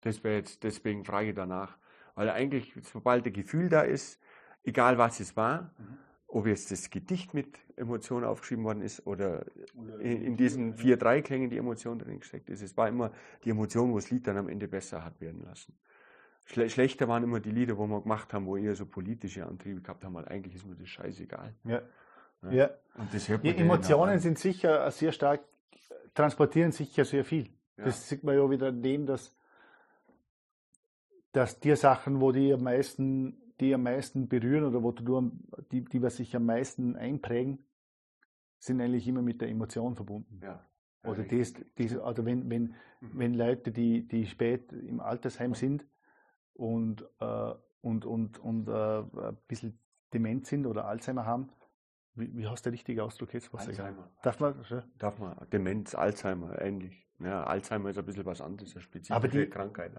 Das wäre jetzt, deswegen frage ich danach. Weil eigentlich, sobald ein Gefühl da ist, egal was es war, mhm. ob jetzt das Gedicht mit Emotionen aufgeschrieben worden ist oder, oder in, in, diesen vier Dreiklängen die Emotion drin gesteckt ist. Es war immer die Emotion, wo das Lied dann am Ende besser hat werden lassen. Schle schlechter waren immer die Lieder, wo wir gemacht haben, wo eher so politische Antriebe gehabt haben, weil eigentlich ist mir das scheißegal. Ja. ja. ja. Und das die Emotionen sind sicher sehr stark, transportieren sicher sehr viel. Ja. Das sieht man ja wieder in dem, dass, dass die Sachen, wo die am meisten die am meisten berühren oder wo du, die, die was sich am meisten einprägen, sind eigentlich immer mit der Emotion verbunden. Ja. Oder das, das, also wenn, wenn, mhm. wenn Leute, die, die spät im Altersheim sind und, äh, und, und, und äh, ein bisschen dement sind oder Alzheimer haben, wie, wie hast du der richtige Ausdruck jetzt? Was Alzheimer. Darf man? Darf man. Demenz, Alzheimer, ähnlich. Ja, Alzheimer ist ein bisschen was anderes, eine spezifische aber die, Krankheit.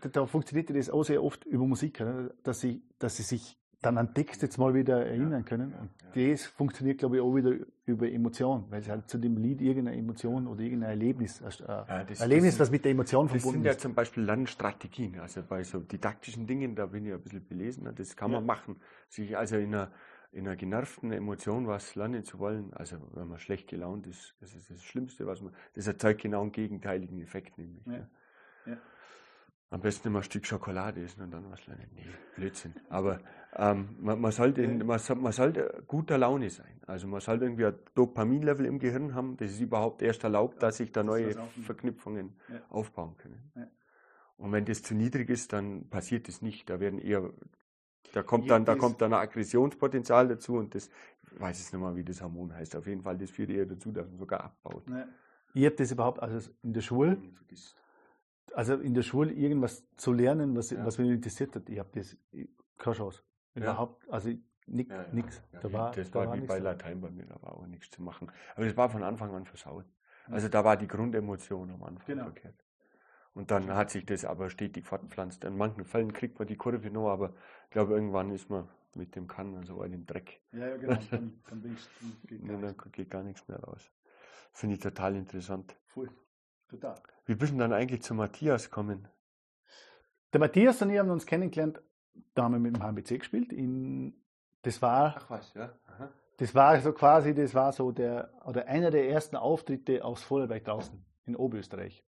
Da, da funktioniert das auch sehr oft über Musik, dass sie, dass sie sich dann an Text jetzt mal wieder erinnern können. Und das funktioniert, glaube ich, auch wieder über Emotion, weil sie halt zu dem Lied irgendeine Emotion oder irgendein Erlebnis, äh, ja, das, Erlebnis, das, was mit der Emotion verbunden ist. Das sind ja zum Beispiel Lernstrategien. Also bei so didaktischen Dingen, da bin ich ein bisschen belesen, das kann man machen. Sich also in einer in einer genervten Emotion was lernen zu wollen, also wenn man schlecht gelaunt ist, das ist das Schlimmste, was man, das erzeugt genau einen gegenteiligen Effekt nämlich. Ja. Ja. Am besten immer ein Stück Schokolade essen und dann was lernen. Nee, Blödsinn. Aber ähm, man, man, sollte man, man, sollte guter Laune sein. Also man sollte irgendwie ein Dopaminlevel im Gehirn haben, das ist überhaupt erst erlaubt, dass sich da neue Verknüpfungen ja. aufbauen können. Und wenn das zu niedrig ist, dann passiert es nicht. Da werden eher da kommt dann, da kommt dann ein Aggressionspotenzial dazu und das, ich weiß jetzt nicht mal, wie das Hormon heißt. Auf jeden Fall, das führt eher dazu, dass man sogar abbaut. Ja. Ich habe das überhaupt, also in der Schule, also in der Schule irgendwas zu lernen, was, ja. was mich interessiert hat, ich habe das keine Chance. Überhaupt, also nichts. Ja, nix. da war, das da war, wie bei Latein bei mir, da war auch nichts zu machen. Aber das war von Anfang an versaut. Also da war die Grundemotion am Anfang genau. verkehrt. Und dann hat sich das aber stetig fortgepflanzt. In manchen Fällen kriegt man die Kurve noch, aber ich glaube, irgendwann ist man mit dem Kann so also in dem Dreck. Ja, ja genau. Dann, dann, geht, gar dann geht gar nichts mehr raus. Finde ich total interessant. Voll. Total. Wie bist du dann eigentlich zu Matthias gekommen? Der Matthias und ich haben uns kennengelernt, da haben wir mit dem HMBC gespielt. In, das war. Ach was, ja. Aha. Das war so quasi, das war so der, oder einer der ersten Auftritte aufs Vorarlberg draußen in Oberösterreich.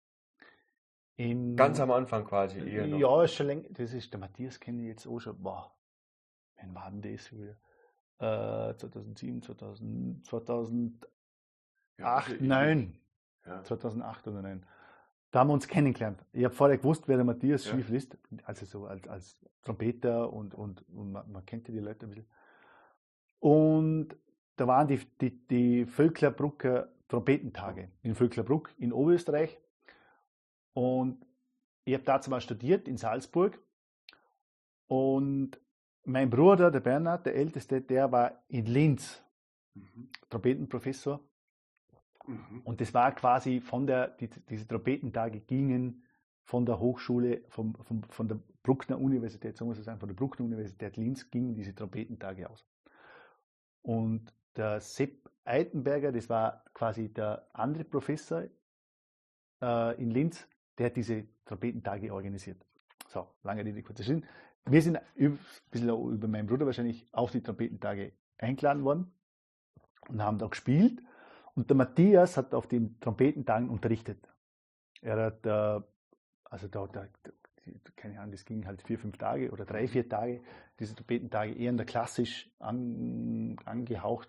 In, Ganz am Anfang quasi. Eher noch. Ja, ist schon länger. Das ist der Matthias kenne ich jetzt auch schon. Boah, wann war denn das wieder? Äh, 2007, 2000, 2008, ja, 2009. Ja. 2008 oder 2009. Da haben wir uns kennengelernt. Ich habe vorher gewusst, wer der Matthias ja. Schiefl ist, also so als, als Trompeter und, und, und man, man, kennt ja die Leute ein bisschen. Und da waren die, die, die Völklerbrucker Trompetentage in Völklerbruck in Oberösterreich. Und ich habe da mal studiert in Salzburg. Und mein Bruder, der Bernhard, der Älteste, der war in Linz, mhm. Trompetenprofessor. Mhm. Und das war quasi von der, die, diese Trompetentage gingen von der Hochschule, vom, vom, von der Bruckner Universität, so muss ich sagen, von der Bruckner Universität Linz gingen diese Trompetentage aus. Und der Sepp Eitenberger, das war quasi der andere Professor äh, in Linz, der hat diese Trompetentage organisiert. So, lange Rede, kurzer Sinn. Wir sind ein bisschen über meinen Bruder wahrscheinlich auf die Trompetentage eingeladen worden und haben da gespielt. Und der Matthias hat auf den Trompetentagen unterrichtet. Er hat, äh, also da, da, keine Ahnung, das ging halt vier, fünf Tage oder drei, vier Tage, diese Trompetentage eher in der klassisch an, angehaucht.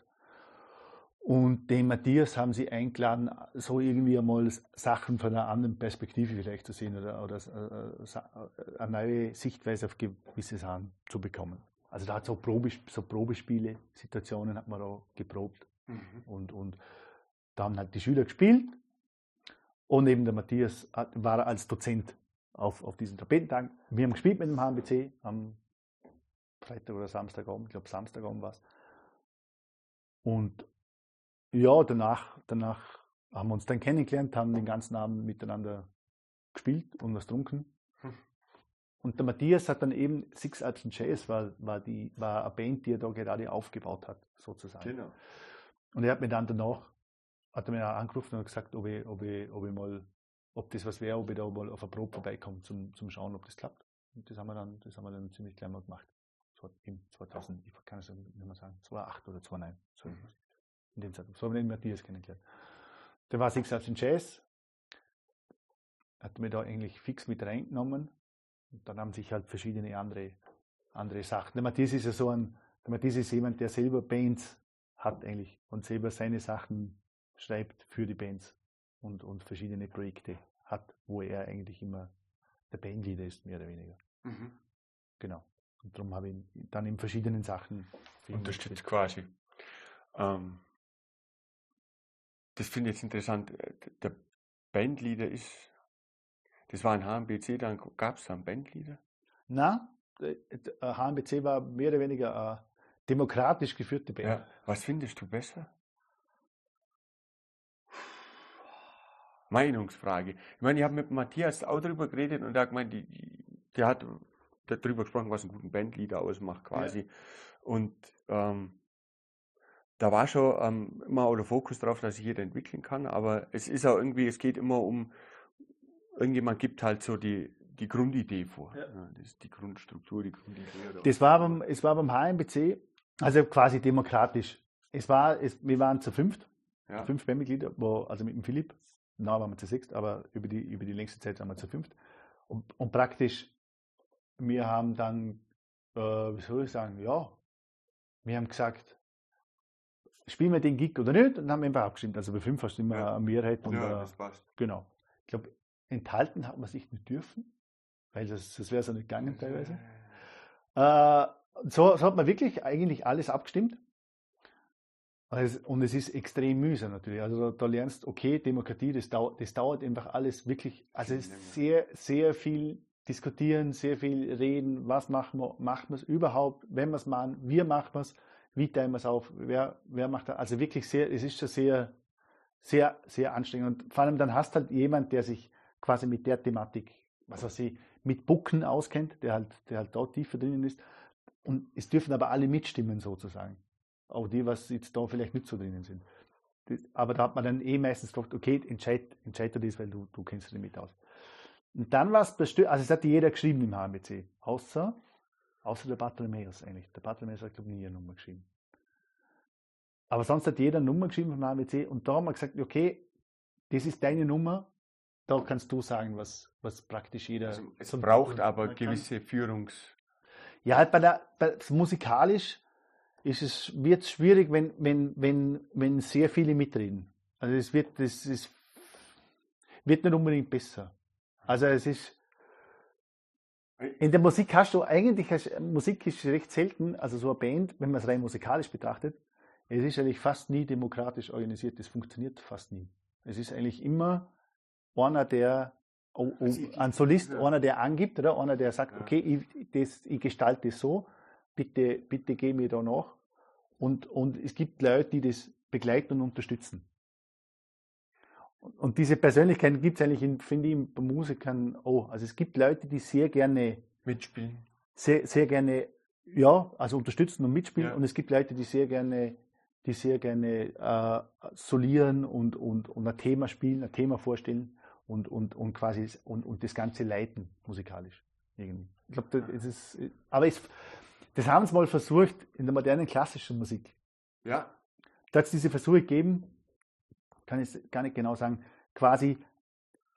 Und den Matthias haben sie eingeladen, so irgendwie einmal Sachen von einer anderen Perspektive vielleicht zu sehen oder, oder äh, eine neue Sichtweise auf gewisse Sachen zu bekommen. Also da hat so, Probe, so Probespiele, Situationen hat man auch geprobt. Mhm. Und, und da haben halt die Schüler gespielt und eben der Matthias hat, war als Dozent auf, auf diesen Trapetentagen. Wir haben gespielt mit dem HMBC am Freitag oder Samstagabend, ich glaube Samstagabend war es. Und ja, danach, danach haben wir uns dann kennengelernt, haben den ganzen Abend miteinander gespielt und was getrunken. Hm. Und der Matthias hat dann eben Six Alps and Jazz, war, war, die, war eine Band, die er da gerade aufgebaut hat, sozusagen. Genau. Und er hat mir dann danach hat er mich auch angerufen und gesagt, ob ich, ob ich, ob ich mal, ob das was wäre, ob ich da mal auf eine Probe vorbeikomme, zum, zum Schauen, ob das klappt. Und das haben wir dann, das haben wir dann ziemlich gleich mal gemacht. Im 2000, ich kann es nicht mehr sagen, 2008 oder 2009. So mhm. In dem Zeitpunkt. So haben wir den Matthias kennengelernt. Der war Six Ups in Jazz, hat mir da eigentlich fix mit reingenommen. Und dann haben sich halt verschiedene andere, andere Sachen. Der Matthias ist ja so ein, der Matthias ist jemand, der selber Bands hat eigentlich und selber seine Sachen schreibt für die Bands und, und verschiedene Projekte hat, wo er eigentlich immer der Bandleader ist, mehr oder weniger. Mhm. Genau. Und darum habe ich ihn dann in verschiedenen Sachen unterstützt quasi. Ähm, das finde ich jetzt interessant. Der Bandleader ist, das war ein HMBC, dann gab es da einen Bandleader? Na, HMBC war mehr oder weniger eine demokratisch geführte Band. Ja. Was findest du besser? Meinungsfrage. Ich meine, ich habe mit Matthias auch darüber geredet und er hat gemeint, die, der hat darüber gesprochen, was einen guten Bandleader ausmacht quasi. Ja. Und ähm, da war schon ähm, immer auch der Fokus darauf, dass sich jeder entwickeln kann, aber es ist auch irgendwie, es geht immer um, irgendjemand gibt halt so die, die Grundidee vor. Ja. Ja, das ist die Grundstruktur, die Grundidee. Das war beim, es war beim HMBC, also quasi demokratisch. Es war, es, wir waren zu fünft, ja. fünf Bandmitglieder, wo, also mit dem Philipp, na waren wir zu sechst, aber über die, über die längste Zeit waren wir zu fünft. Und, und praktisch, wir haben dann, äh, wie soll ich sagen, ja, wir haben gesagt, spielen wir den Gig oder nicht? Und dann haben wir einfach abgestimmt. Also bei fünf hast du immer ja. eine Mehrheit. Und, ja, das passt. Genau. Ich glaube, enthalten hat man sich nicht dürfen, weil das, das wäre so nicht gegangen teilweise. Äh, so, so hat man wirklich eigentlich alles abgestimmt. Und es ist extrem mühsam natürlich. Also da lernst, okay, Demokratie, das dauert, das dauert einfach alles wirklich, also es ist sehr, sehr viel diskutieren, sehr viel reden, was machen wir, machen wir es überhaupt, wenn wir es machen, wie machen wir es, wie teilen wir es auf, wer, wer macht das, also wirklich sehr, es ist schon sehr, sehr, sehr anstrengend. Und vor allem dann hast halt jemand, der sich quasi mit der Thematik, was weiß ich, mit Bucken auskennt, der halt, der halt dort tiefer drinnen ist. Und es dürfen aber alle mitstimmen sozusagen auch die, was jetzt da vielleicht nicht so drinnen sind. aber da hat man dann eh meistens gefragt, okay, entscheid, entscheid du das, weil du, du kennst dich damit aus. Und dann war es bestimmt, also es hat jeder geschrieben im HMBC, außer, außer der Bartholomäus eigentlich. Der Bartholomäus hat, glaube ich, nie eine Nummer geschrieben. Aber sonst hat jeder eine Nummer geschrieben vom HMBC und da haben wir gesagt, okay, das ist deine Nummer, da kannst du sagen, was, was praktisch jeder. Also es braucht aber gewisse Führungs. Ja, halt bei der, bei, musikalisch ist es, wird es schwierig, wenn, wenn, wenn, wenn sehr viele mitreden. Also es wird, das ist, wird nicht unbedingt besser. Also es ist, in der Musik hast du eigentlich, Musik ist recht selten, also so eine Band, wenn man es rein musikalisch betrachtet, es ist eigentlich fast nie demokratisch organisiert, das funktioniert fast nie. Es ist eigentlich immer einer, der, oh, oh, ein Solist, einer, der angibt, oder einer, der sagt, okay, ich, das, ich gestalte das so, bitte, bitte geh mir da nach. Und, und es gibt Leute, die das begleiten und unterstützen. Und diese Persönlichkeiten gibt es eigentlich, in, finde ich, bei Musikern auch. Also es gibt Leute, die sehr gerne mitspielen. Sehr, sehr gerne, ja, also unterstützen und mitspielen. Ja. Und es gibt Leute, die sehr gerne, die sehr gerne äh, solieren und, und, und ein Thema spielen, ein Thema vorstellen und, und, und quasi und, und das Ganze leiten musikalisch. Irgendwie. Ich glaube, das ist, aber es, das haben sie mal versucht in der modernen klassischen Musik. Ja. Da hat es diese Versuche gegeben, kann ich gar nicht genau sagen, quasi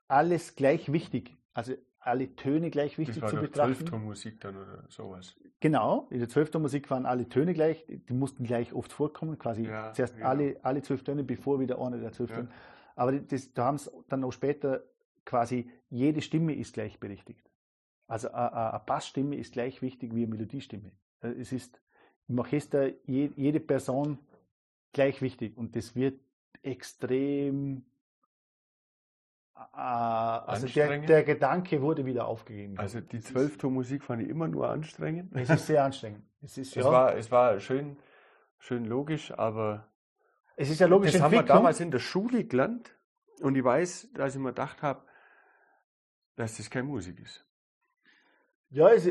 alles gleich wichtig, also alle Töne gleich wichtig das war zu betrachten. Zwölftonmusik dann oder sowas. Genau, in der Zwölftonmusik waren alle Töne gleich, die mussten gleich oft vorkommen, quasi ja, zuerst genau. alle, alle zwölf Töne, bevor wieder einer der zwölf Töne. Ja. Aber das, da haben es dann auch später quasi, jede Stimme ist gleichberechtigt. Also eine Bassstimme ist gleich wichtig wie eine Melodiestimme. Äh, es ist im Orchester jede Person gleich wichtig und das wird extrem äh, also der, der, Gedanke wurde wieder aufgegeben. Also die Zwölftonmusik fand ich immer nur anstrengend. Es ist sehr anstrengend. Es, ist, es, ja, war, es war schön, schön logisch, aber es ist ja logisch. Das haben wir damals in der Schule gelernt und ich weiß, dass ich mir gedacht habe, dass das keine Musik ist. Ja, es,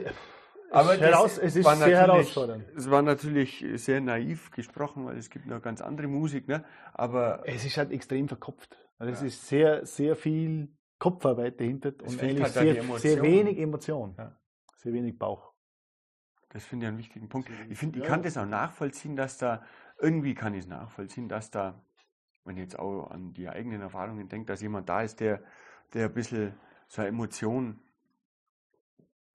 aber heraus, es ist sehr herausfordernd. Es war natürlich sehr naiv gesprochen, weil es gibt noch ganz andere Musik, ne? Aber es ist halt extrem verkopft. Also ja. es ist sehr, sehr viel Kopfarbeit dahinter es und eigentlich halt sehr, sehr wenig Emotion, ja. sehr wenig Bauch. Das finde ich einen wichtigen Punkt. Ich finde, ich kann das auch nachvollziehen, dass da irgendwie kann ich es nachvollziehen, dass da, wenn ich jetzt auch an die eigenen Erfahrungen denke, dass jemand da ist, der, der ein bisschen so eine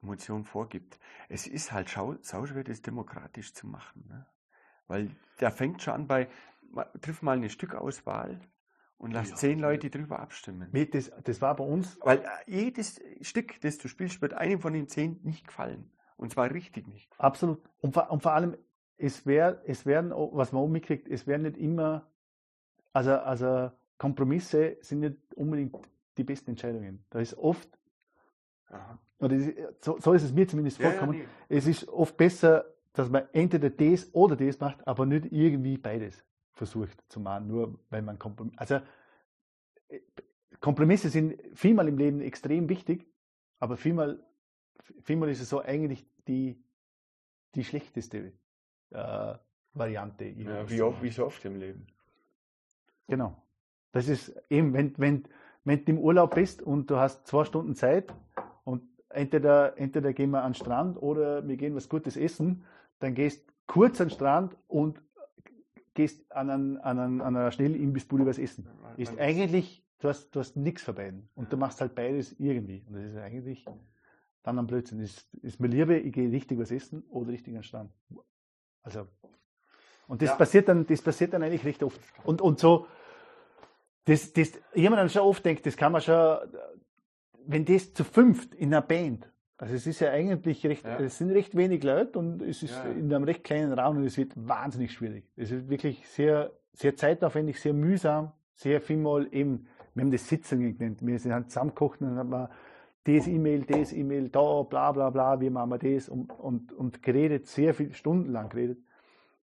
Emotion vorgibt. Es ist halt sauschwer, das demokratisch zu machen. Ne? Weil der fängt schon an bei, triff mal eine Stückauswahl und lass ja, zehn Leute drüber abstimmen. Das, das war bei uns. Weil äh, jedes Stück, das du spielst, wird einem von den zehn nicht gefallen. Und zwar richtig nicht. Gefallen. Absolut. Und vor, und vor allem, es, wär, es werden, was man auch mitkriegt, es werden nicht immer, also, also Kompromisse sind nicht unbedingt die besten Entscheidungen. Da ist oft Aha. Oder so, so, ist es mir zumindest vorgekommen. Ja, ja, nee. Es ist oft besser, dass man entweder das oder das macht, aber nicht irgendwie beides versucht zu machen, nur weil man Kompromisse. Also äh, Kompromisse sind vielmal im Leben extrem wichtig, aber vielmal, vielmal ist es so eigentlich die, die schlechteste äh, Variante. Ja, wie, oft, wie so oft im Leben. Genau. Das ist eben, wenn, wenn, wenn du im Urlaub bist und du hast zwei Stunden Zeit und entweder, entweder gehen wir an den Strand oder wir gehen was Gutes essen, dann gehst kurz an den Strand und gehst an, einen, an, einen, an einer Schnellimbissbude was essen. Ist eigentlich, du hast, du hast nichts für beiden. Und du machst halt beides irgendwie. Und das ist eigentlich dann am Blödsinn. Ist, ist mir lieber, ich gehe richtig was essen oder richtig an den Strand. Also, und das ja. passiert dann, das passiert dann eigentlich recht oft. Und, und so, das, das, jemand dann schon oft denkt, das kann man schon, wenn das zu fünft in einer Band Also es ist ja eigentlich recht, ja. es sind recht wenig Leute und es ist ja. in einem recht kleinen Raum und es wird wahnsinnig schwierig. Es ist wirklich sehr, sehr zeitaufwendig, sehr mühsam, sehr viel mal eben, wir haben das Sitzungen genannt. Wir sind halt zusammengekocht und dann haben wir das E-Mail, das E-Mail, da, bla bla bla, wie machen wir das und, und, und geredet, sehr viele Stunden lang geredet.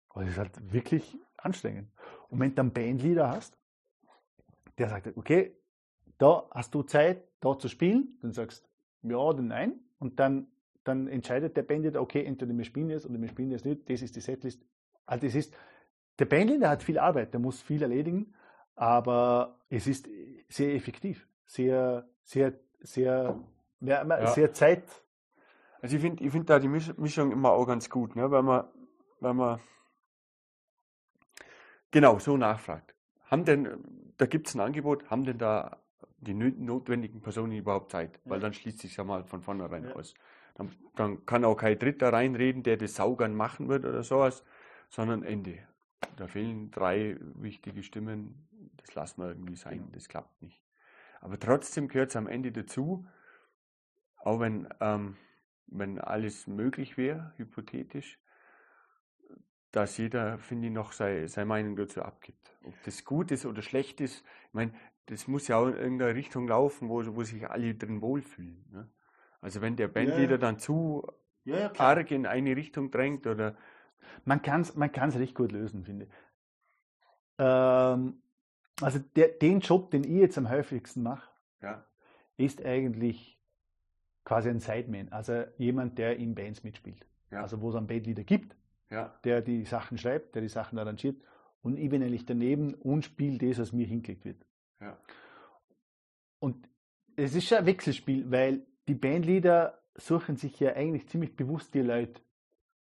Aber es ist halt wirklich anstrengend. Und wenn du einen Bandleader hast, der sagt, okay, da hast du Zeit, da zu spielen, dann sagst du ja oder nein und dann, dann entscheidet der Bandleader, okay, entweder wir spielen jetzt oder wir spielen jetzt nicht, das ist die Setlist. Also das ist, der Bandleader hat viel Arbeit, der muss viel erledigen, aber es ist sehr effektiv, sehr, sehr, sehr, ja, ja. sehr Zeit. Also ich finde ich find da die Mischung immer auch ganz gut, ne? weil man, weil man genau so nachfragt. Haben denn, da gibt es ein Angebot, haben denn da die notwendigen Personen überhaupt Zeit? Weil dann schließt sich ja mal von vornherein ja. aus. Dann, dann, kann auch kein Dritter reinreden, der das saugern machen wird oder sowas, sondern Ende. Da fehlen drei wichtige Stimmen, das lassen wir irgendwie sein, genau. das klappt nicht. Aber trotzdem gehört es am Ende dazu, auch wenn, ähm, wenn alles möglich wäre, hypothetisch, dass jeder, finde ich, noch seine, seine Meinung dazu abgibt. Ob das gut ist oder schlecht ist, ich meine, das muss ja auch in irgendeine Richtung laufen, wo, wo sich alle drin wohlfühlen. Ne? Also wenn der Bandleader ja. dann zu ja, ja, arg in eine Richtung drängt oder... Man kann es man kann's recht gut lösen, finde ich. Ähm, also der, den Job, den ich jetzt am häufigsten mache, ist eigentlich quasi ein Sideman, also jemand, der in Bands mitspielt. Also wo es einen Bandleader gibt, ja. der die Sachen schreibt, der die Sachen arrangiert. Und ich bin eigentlich daneben und spiele das, was mir hingelegt wird. Ja. Und es ist ein Wechselspiel, weil die Bandleader suchen sich ja eigentlich ziemlich bewusst die Leute,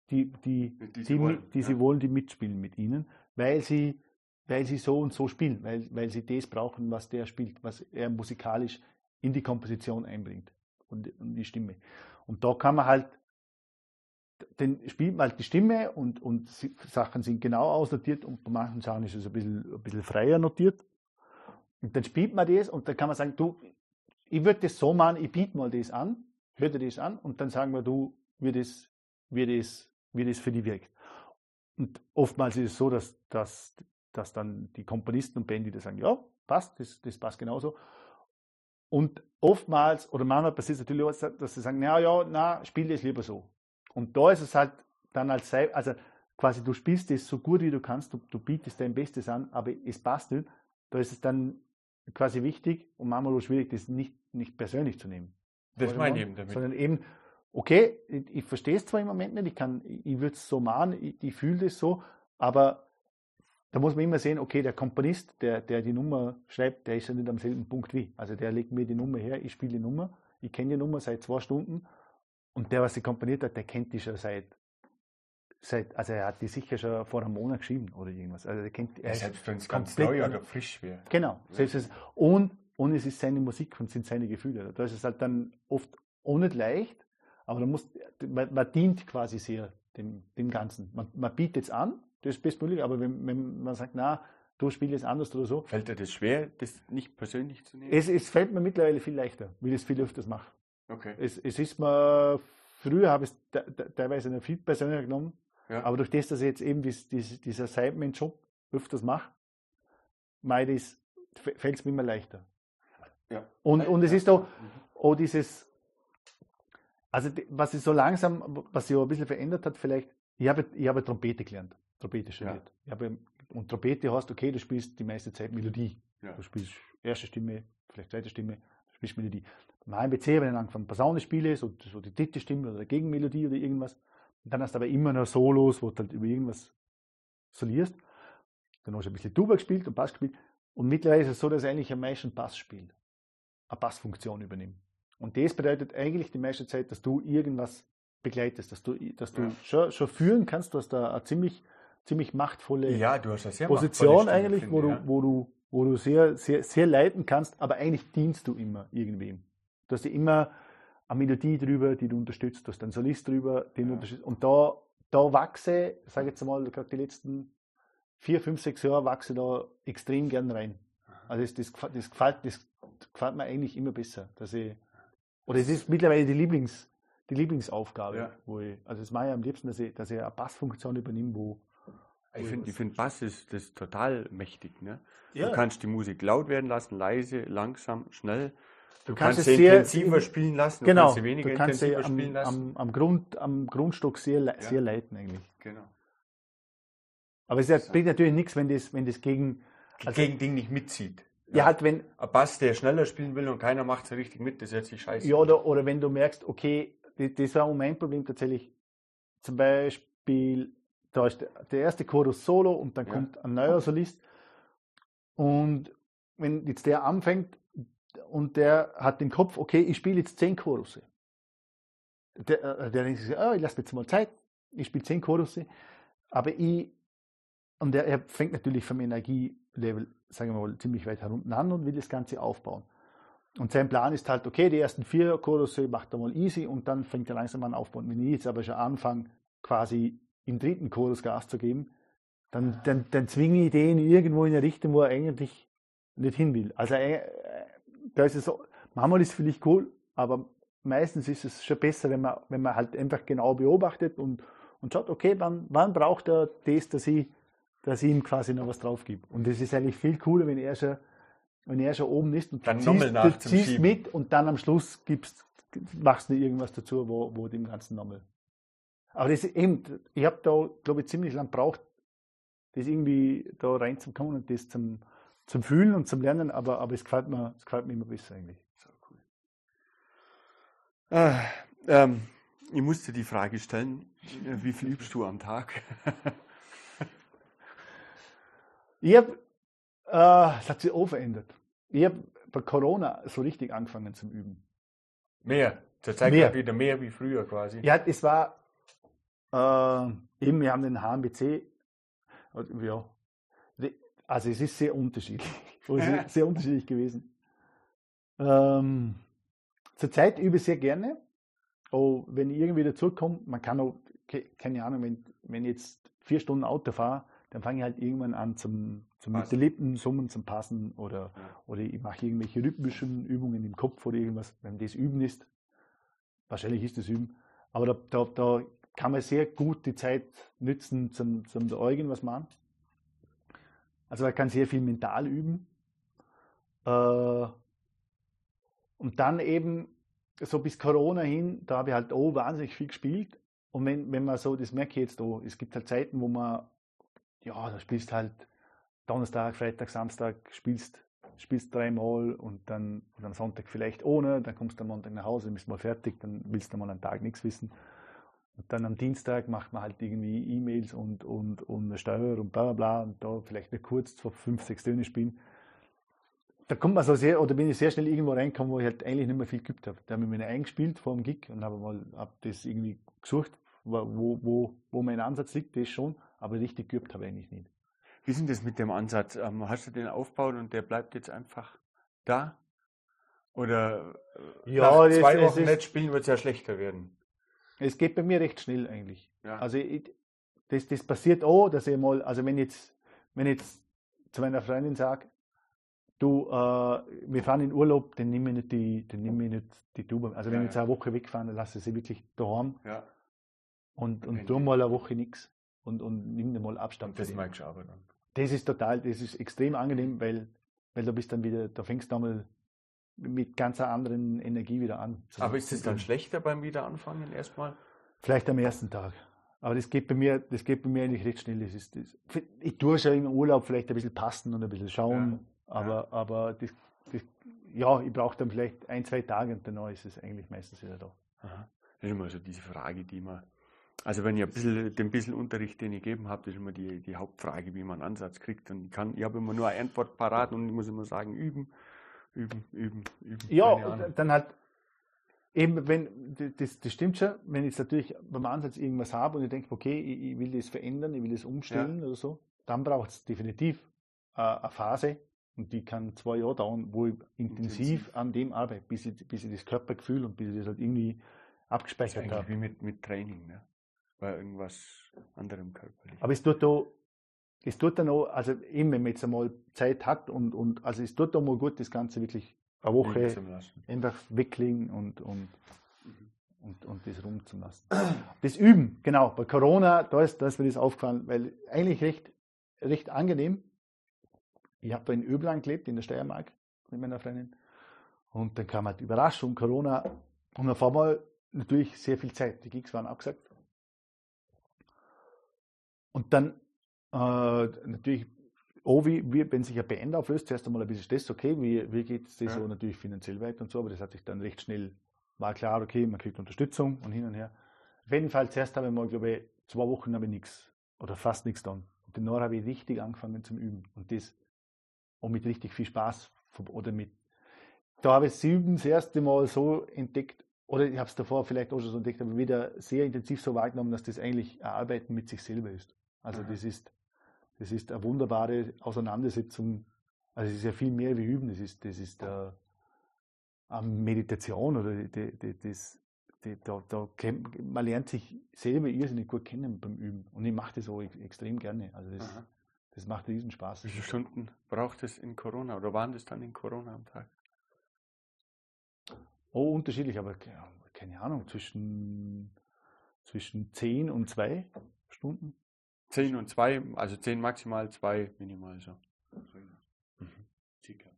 die, die, die, sie, wollen, die ja. sie wollen, die mitspielen mit ihnen, weil sie, weil sie so und so spielen, weil, weil sie das brauchen, was der spielt, was er musikalisch in die Komposition einbringt und, und die Stimme. Und da kann man halt dann spielt man halt die Stimme und, und Sachen sind genau ausnotiert und bei manchen Sachen ist es ein bisschen, ein bisschen freier notiert. Und dann spielt man das und dann kann man sagen, du, ich würde das so machen, ich biete mal das an, hör dir das an und dann sagen wir, du, wie das, wie das, wie das für dich wirkt. Und oftmals ist es so, dass, dass, dass dann die Komponisten und Bandy sagen, ja, passt, das, das passt genauso. Und oftmals, oder manchmal passiert es natürlich auch, dass sie sagen, na ja, na, spiel das lieber so. Und da ist es halt dann als, also quasi du spielst es so gut wie du kannst, du, du bietest dein Bestes an, aber es passt nicht. Da ist es dann quasi wichtig und manchmal auch schwierig, das nicht, nicht persönlich zu nehmen. Das meine ich eben damit. Sondern eben, okay, ich, ich verstehe es zwar im Moment nicht, ich, kann, ich, ich würde es so machen, ich, ich fühle das so, aber da muss man immer sehen, okay, der Komponist, der, der die Nummer schreibt, der ist ja nicht am selben Punkt wie. Also der legt mir die Nummer her, ich spiele die Nummer, ich kenne die Nummer seit zwei Stunden und der, was sie komponiert hat, der kennt die schon seit, seit also er hat die sicher schon vor einem Monat geschrieben oder irgendwas. Also er kennt, er selbst wenn es ganz neu oder frisch wäre. Genau. Selbst es, und, und es ist seine Musik und sind seine Gefühle. Da ist es halt dann oft auch nicht leicht, aber da muss, man, man dient quasi sehr dem, dem Ganzen. Man, man bietet es an, das ist bestmöglich, aber wenn, wenn man sagt, na, du spielst anders oder so. Fällt dir das schwer, das nicht persönlich zu nehmen? Es, es fällt mir mittlerweile viel leichter, weil ich es viel öfters mache. Okay. Es, es ist mir, früher habe ich es teilweise noch viel persönlicher genommen, ja. aber durch das, dass ich jetzt eben dies, dies, dieser Sideman-Job öfters mache, fällt es mir immer leichter. Ja. Und, und es ist auch, auch dieses, also was sich so langsam, was sich auch ein bisschen verändert hat, vielleicht, ich habe, ich habe Trompete gelernt, Trompete studiert. Ja. Habe, und Trompete heißt, okay, du spielst die meiste Zeit Melodie. Ja. Du spielst erste Stimme, vielleicht zweite Stimme, du spielst Melodie. Beim HMBC habe ich dann angefangen, Posaune spiele, so, so die dritte Stimme oder Gegenmelodie oder irgendwas. Und dann hast du aber immer noch Solos, wo du halt über irgendwas solierst. Dann hast du ein bisschen Tuba gespielt und Bass gespielt. Und mittlerweile ist es so, dass ich eigentlich am meisten Bass spiele. Eine Bassfunktion übernimmt. Und das bedeutet eigentlich die meiste Zeit, dass du irgendwas begleitest, dass du, dass du ja. schon, schon führen kannst. Du hast da eine ziemlich, ziemlich machtvolle ja, Position eigentlich, wo, finde, du, wo, du, wo du sehr, sehr, sehr leiten kannst, aber eigentlich dienst du immer irgendwem. Du hast ja immer eine Melodie drüber, die du unterstützt, du hast einen Solist drüber, den ja. du unterstützt. Und da, da wachse, sage jetzt mal, gerade die letzten vier, fünf, sechs Jahre wachse da extrem gern rein. Also das, das, das, gefällt, das gefällt mir eigentlich immer besser. Dass ich, oder es ist mittlerweile die Lieblings, die Lieblingsaufgabe. Ja. Wo ich, also es mache ich am liebsten, dass ich, dass ich eine Bassfunktion übernehme, wo. Ich finde find Bass ist das total mächtig. Ne? Ja. Du kannst die Musik laut werden lassen, leise, langsam, schnell. Du, kannst, kannst sie intensiver spielen lassen, du genau, kannst sie weniger du kannst intensiver sie am, spielen lassen. Am, am, Grund, am Grundstock sehr, ja. sehr leiten eigentlich. Genau. Aber es bringt natürlich nichts, wenn das, wenn das gegen also, gegen Ding nicht mitzieht. Ja, ja, halt wenn. Ein Bass, der schneller spielen will und keiner macht es richtig mit, das ist jetzt die Scheiße. Ja, oder, oder wenn du merkst, okay, das war mein Problem tatsächlich. Zum Beispiel, da ist der erste Chorus solo und dann ja. kommt ein neuer Solist. Und wenn jetzt der anfängt und der hat den Kopf, okay, ich spiele jetzt zehn Chorusse. Der, äh, der denkt sich, oh, ich lasse jetzt mal Zeit, ich spiele zehn Chorusse, aber ich, und der, er fängt natürlich vom Energielevel, sagen wir mal, ziemlich weit herunten an und will das Ganze aufbauen. Und sein Plan ist halt, okay, die ersten vier Chorusse macht er mal easy und dann fängt er langsam an aufbauen. Wenn ich jetzt aber schon anfange, quasi im dritten Chorus Gas zu geben, dann, dann, dann zwinge ich den irgendwo in eine Richtung, wo er eigentlich nicht hin will. Also äh, da ist es manchmal ist es vielleicht cool, aber meistens ist es schon besser, wenn man, wenn man halt einfach genau beobachtet und, und schaut, okay, wann, wann braucht er das, dass ich, dass ich ihm quasi noch was drauf gebe. Und das ist eigentlich viel cooler, wenn er schon wenn er schon oben ist und dann du ziehst, du ziehst mit und dann am Schluss gibst, machst du irgendwas dazu, wo, wo dem Ganzen nochmal. Aber das ist eben, ich habe da, glaube ich, ziemlich lang braucht, das irgendwie da reinzukommen und das zum, zum Fühlen und zum Lernen, aber, aber es, gefällt mir, es gefällt mir immer besser eigentlich. So cool. Ah, ähm, ich musste die Frage stellen, wie viel übst du am Tag? ich habe äh, es hat sich auch verändert. Ich habe bei Corona so richtig angefangen zum Üben. Mehr. Zurzeit mehr. wieder mehr wie früher quasi. Ja, es war äh, eben, wir haben den HMBC, ja, also es ist sehr unterschiedlich. sehr, unterschiedlich gewesen. Ähm, zurzeit übe ich sehr gerne. Oh, wenn ich irgendwie dazukomme, man kann auch, keine Ahnung, wenn, wenn ich jetzt vier Stunden Auto fahre, dann fange ich halt irgendwann an zum, zum mit den Lippen summen, zum Passen oder, ja. oder ich mache irgendwelche rhythmischen Übungen im Kopf oder irgendwas, wenn das Üben ist. Wahrscheinlich ist das Üben. Aber da, da, da kann man sehr gut die Zeit nützen zum, zum da irgendwas machen. Also man kann sehr viel mental üben. Äh, und dann eben so bis Corona hin, da habe ich halt auch wahnsinnig viel gespielt. Und wenn, wenn man so, das merke ich jetzt auch, es gibt halt Zeiten, wo man ja, da spielst halt Donnerstag, Freitag, Samstag, spielst, spielst dreimal und dann und am Sonntag vielleicht ohne, dann kommst du am Montag nach Hause, bist mal fertig, dann willst du mal einen Tag nichts wissen. Und dann am Dienstag macht man halt irgendwie E-Mails und, und, und eine Steuer und bla bla bla und da vielleicht nicht kurz zwei, fünf, sechs Töne spielen. Da kommt man so sehr, oder bin ich sehr schnell irgendwo reingekommen, wo ich halt eigentlich nicht mehr viel geübt habe. Da habe ich mir eingespielt vor dem Gig und habe mal hab das irgendwie gesucht, wo, wo, wo mein Ansatz liegt, das schon aber richtig geübt habe ich eigentlich nicht. Wie ist denn das mit dem Ansatz? Ähm, hast du den aufgebaut und der bleibt jetzt einfach da? Oder äh, ja, nach zwei Wochen nicht spielen wird es ja schlechter werden? Es geht bei mir recht schnell eigentlich. Ja. Also ich, das, das passiert auch, dass ich mal, also wenn jetzt, wenn ich jetzt zu meiner Freundin sage, du, äh, wir fahren in Urlaub, dann nehme ich nicht die, dann nehme ich nicht die Tube. Also wenn ja, ich jetzt eine Woche wegfahren, dann lasse ich sie wirklich daheim. Ja. Und, und tu mal eine Woche nichts und, und nimm dir mal Abstand. Und das magst du aber dann. Das ist total, das ist extrem angenehm, weil, weil du bist dann wieder, da fängst du einmal mit ganz anderen Energie wieder an. Aber ist es dann schlechter beim Wiederanfangen erstmal? Vielleicht am ersten Tag. Aber das geht bei mir, das geht bei mir eigentlich recht schnell. Das ist, das, ich tue schon im Urlaub vielleicht ein bisschen passen und ein bisschen schauen, ja, aber, ja. aber das, das, ja, ich brauche dann vielleicht ein, zwei Tage und dann ist es eigentlich meistens wieder da. Aha. Das ist immer so diese Frage, die man also wenn ich ein bisschen, den bisschen Unterricht, den ich gegeben habe, das ist immer die, die Hauptfrage, wie man einen Ansatz kriegt. Und ich, kann, ich habe immer nur eine Antwort parat und ich muss immer sagen, üben, üben, üben, üben. Ja, dann halt eben, wenn, das, das stimmt schon, wenn ich jetzt natürlich beim Ansatz irgendwas habe und ich denke, okay, ich, ich will das verändern, ich will das umstellen ja. oder so, dann braucht es definitiv äh, eine Phase und die kann zwei Jahre dauern, wo ich intensiv, intensiv. an dem arbeite, bis ich, bis ich das Körpergefühl und bis ich das halt irgendwie abgespeichert habe. Wie mit, mit Training, ne? bei irgendwas anderem körperlich. Aber es tut da, es tut dann auch, also eben, wenn man jetzt einmal Zeit hat und, und also es tut da mal gut, das Ganze wirklich eine Woche einfach weglegen und, und, mhm. und, und das rumzulassen. Das Üben, genau, bei Corona, da ist, da ist mir das aufgefallen, weil eigentlich recht, recht angenehm. Ich habe da in Öblang gelebt, in der Steiermark, mit meiner Freundin. Und dann kam halt Überraschung, Corona. Und auf einmal natürlich sehr viel Zeit. Die Gigs waren abgesagt. Und dann natürlich, oh, wie, wie, wenn sich eine Band auflöst, zuerst einmal ein bisschen Stress, okay, wie, wie geht es ja. so natürlich finanziell weiter und so, aber das hat sich dann recht schnell, war klar, okay, man kriegt Unterstützung und hin und her. Auf jeden Fall, zuerst habe ich mal, glaube ich, zwei Wochen habe ich nichts oder fast nichts dann. Und danach habe ich richtig angefangen zum Üben. Und das und mit richtig viel Spaß oder mit da habe ich Sieben das erste Mal so entdeckt, oder ich habe es davor vielleicht auch schon so entdeckt, aber wieder sehr intensiv so wahrgenommen, dass das eigentlich ein Arbeiten mit sich selber ist. Also mhm. das ist, das ist eine wunderbare Auseinandersetzung. Also es ist ja viel mehr wie Üben, das ist, das ist äh, eine Meditation oder die, die, das, die, da, da, man lernt sich selber irrsinnig gut kennen beim Üben. Und ich mache das auch extrem gerne. Also das, das macht riesen Spaß. Wie viele Stunden braucht es in Corona oder waren das dann in Corona am Tag? Oh, unterschiedlich, aber keine Ahnung, zwischen, zwischen 10 und 2 Stunden. 10 und 2, also 10 maximal, 2 minimal so. Mhm. Circa.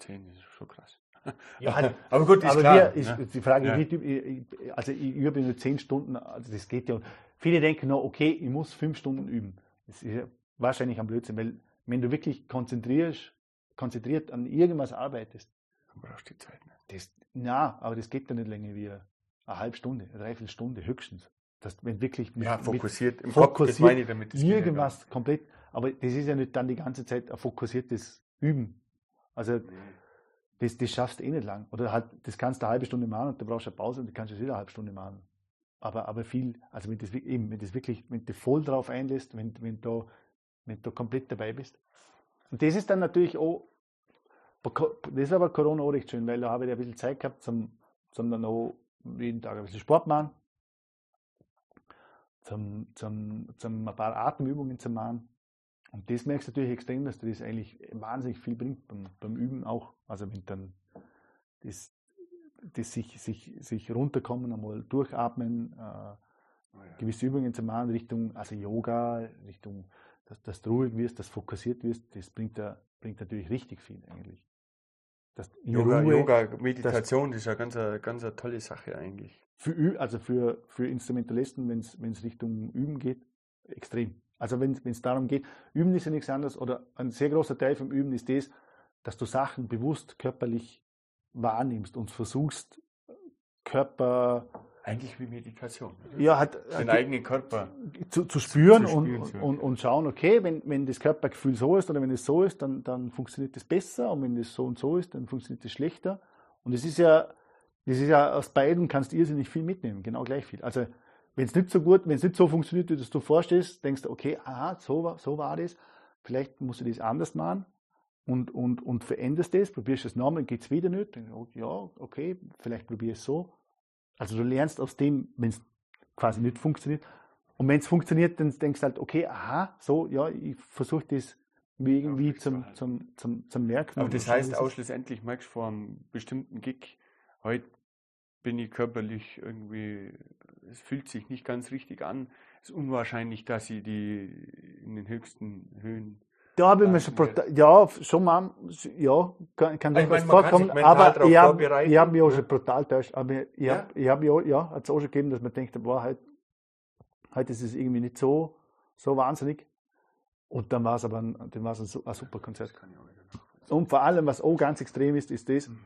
10 ist schon krass. Ja, halt, aber gut, ist aber klar. Ist, ne? Die Frage, ja. wie, also ich übe nur 10 Stunden, also das geht ja. Viele denken noch, okay, ich muss 5 Stunden üben. Das ist ja wahrscheinlich ein Blödsinn, weil wenn du wirklich konzentrierst, konzentriert an irgendwas arbeitest, dann brauchst du die Zeit nicht. Das, na, aber das geht ja nicht länger wie eine halbe Stunde, eine Dreiviertelstunde höchstens. Das, wenn wirklich mit, ja, fokussiert, im fokussiert, Kopf, meine ich damit. irgendwas geht, komplett, aber das ist ja nicht dann die ganze Zeit ein fokussiertes Üben. Also, nee. das, das schaffst du eh nicht lang. Oder halt, das kannst du eine halbe Stunde machen und du brauchst eine Pause und du kannst es wieder eine halbe Stunde machen. Aber, aber viel, also wenn das, eben, wenn das wirklich, wenn du voll drauf einlässt, wenn, wenn, du, wenn du komplett dabei bist. Und das ist dann natürlich auch das ist aber Corona auch recht schön, weil da habe ich ein bisschen Zeit gehabt, zum, zum dann auch jeden Tag ein bisschen Sport machen, zum, zum, zum ein paar Atemübungen zu machen. Und das merkst du natürlich extrem, dass das eigentlich wahnsinnig viel bringt beim, beim Üben auch. Also wenn dann das, das sich, sich, sich runterkommen, einmal durchatmen, äh, oh ja. gewisse Übungen zu machen, Richtung, also Yoga, Richtung, dass, dass du ruhig wirst, dass du fokussiert wirst, das bringt, da, bringt natürlich richtig viel eigentlich. Yoga, Ruhe, Yoga, Meditation das, ist ja ganz eine, ganz eine tolle Sache eigentlich. Für, also für, für Instrumentalisten, wenn es Richtung Üben geht, extrem. Also wenn es darum geht, Üben ist ja nichts anderes oder ein sehr großer Teil vom Üben ist das, dass du Sachen bewusst körperlich wahrnimmst und versuchst, Körper eigentlich wie Meditation. Ja, hat den eigenen Körper zu, zu spüren, zu spüren und, und, und, schauen, okay, wenn, wenn das Körpergefühl so ist oder wenn es so ist, dann, dann funktioniert das besser und wenn es so und so ist, dann funktioniert das schlechter. Und es ist ja, das ist ja aus beiden kannst du irrsinnig viel mitnehmen, genau gleich viel. Also wenn es nicht so gut, wenn es nicht so funktioniert, wie du es vorstellst, denkst du, okay, aha, so war, so war das, vielleicht musst du das anders machen und, und, und veränderst das, probierst es nochmal, geht es wieder nicht, ja, okay, vielleicht probier es so also du lernst aus dem, wenn es quasi nicht funktioniert. Und wenn es funktioniert, dann denkst du halt, okay, aha, so, ja, ich versuche das irgendwie zum, zum, zum, zum Merken. Aber das heißt auch schlussendlich, merkst du vor einem bestimmten Gig, heute bin ich körperlich irgendwie, es fühlt sich nicht ganz richtig an. Es ist unwahrscheinlich, dass ich die in den höchsten Höhen da habe ich mir schon, ja, schon mal, ja, kann, kann durchaus vorkommen, aber ich habe ich hab mich auch schon brutal täuscht. Aber ich ja? habe ich hab ja, ja, hat es auch schon gegeben, dass man denkt, boah, heute, heute ist es irgendwie nicht so, so wahnsinnig. Und dann war es aber ein, dann war's ein, ein super Konzert. Und vor allem, was auch ganz extrem ist, ist das, mhm.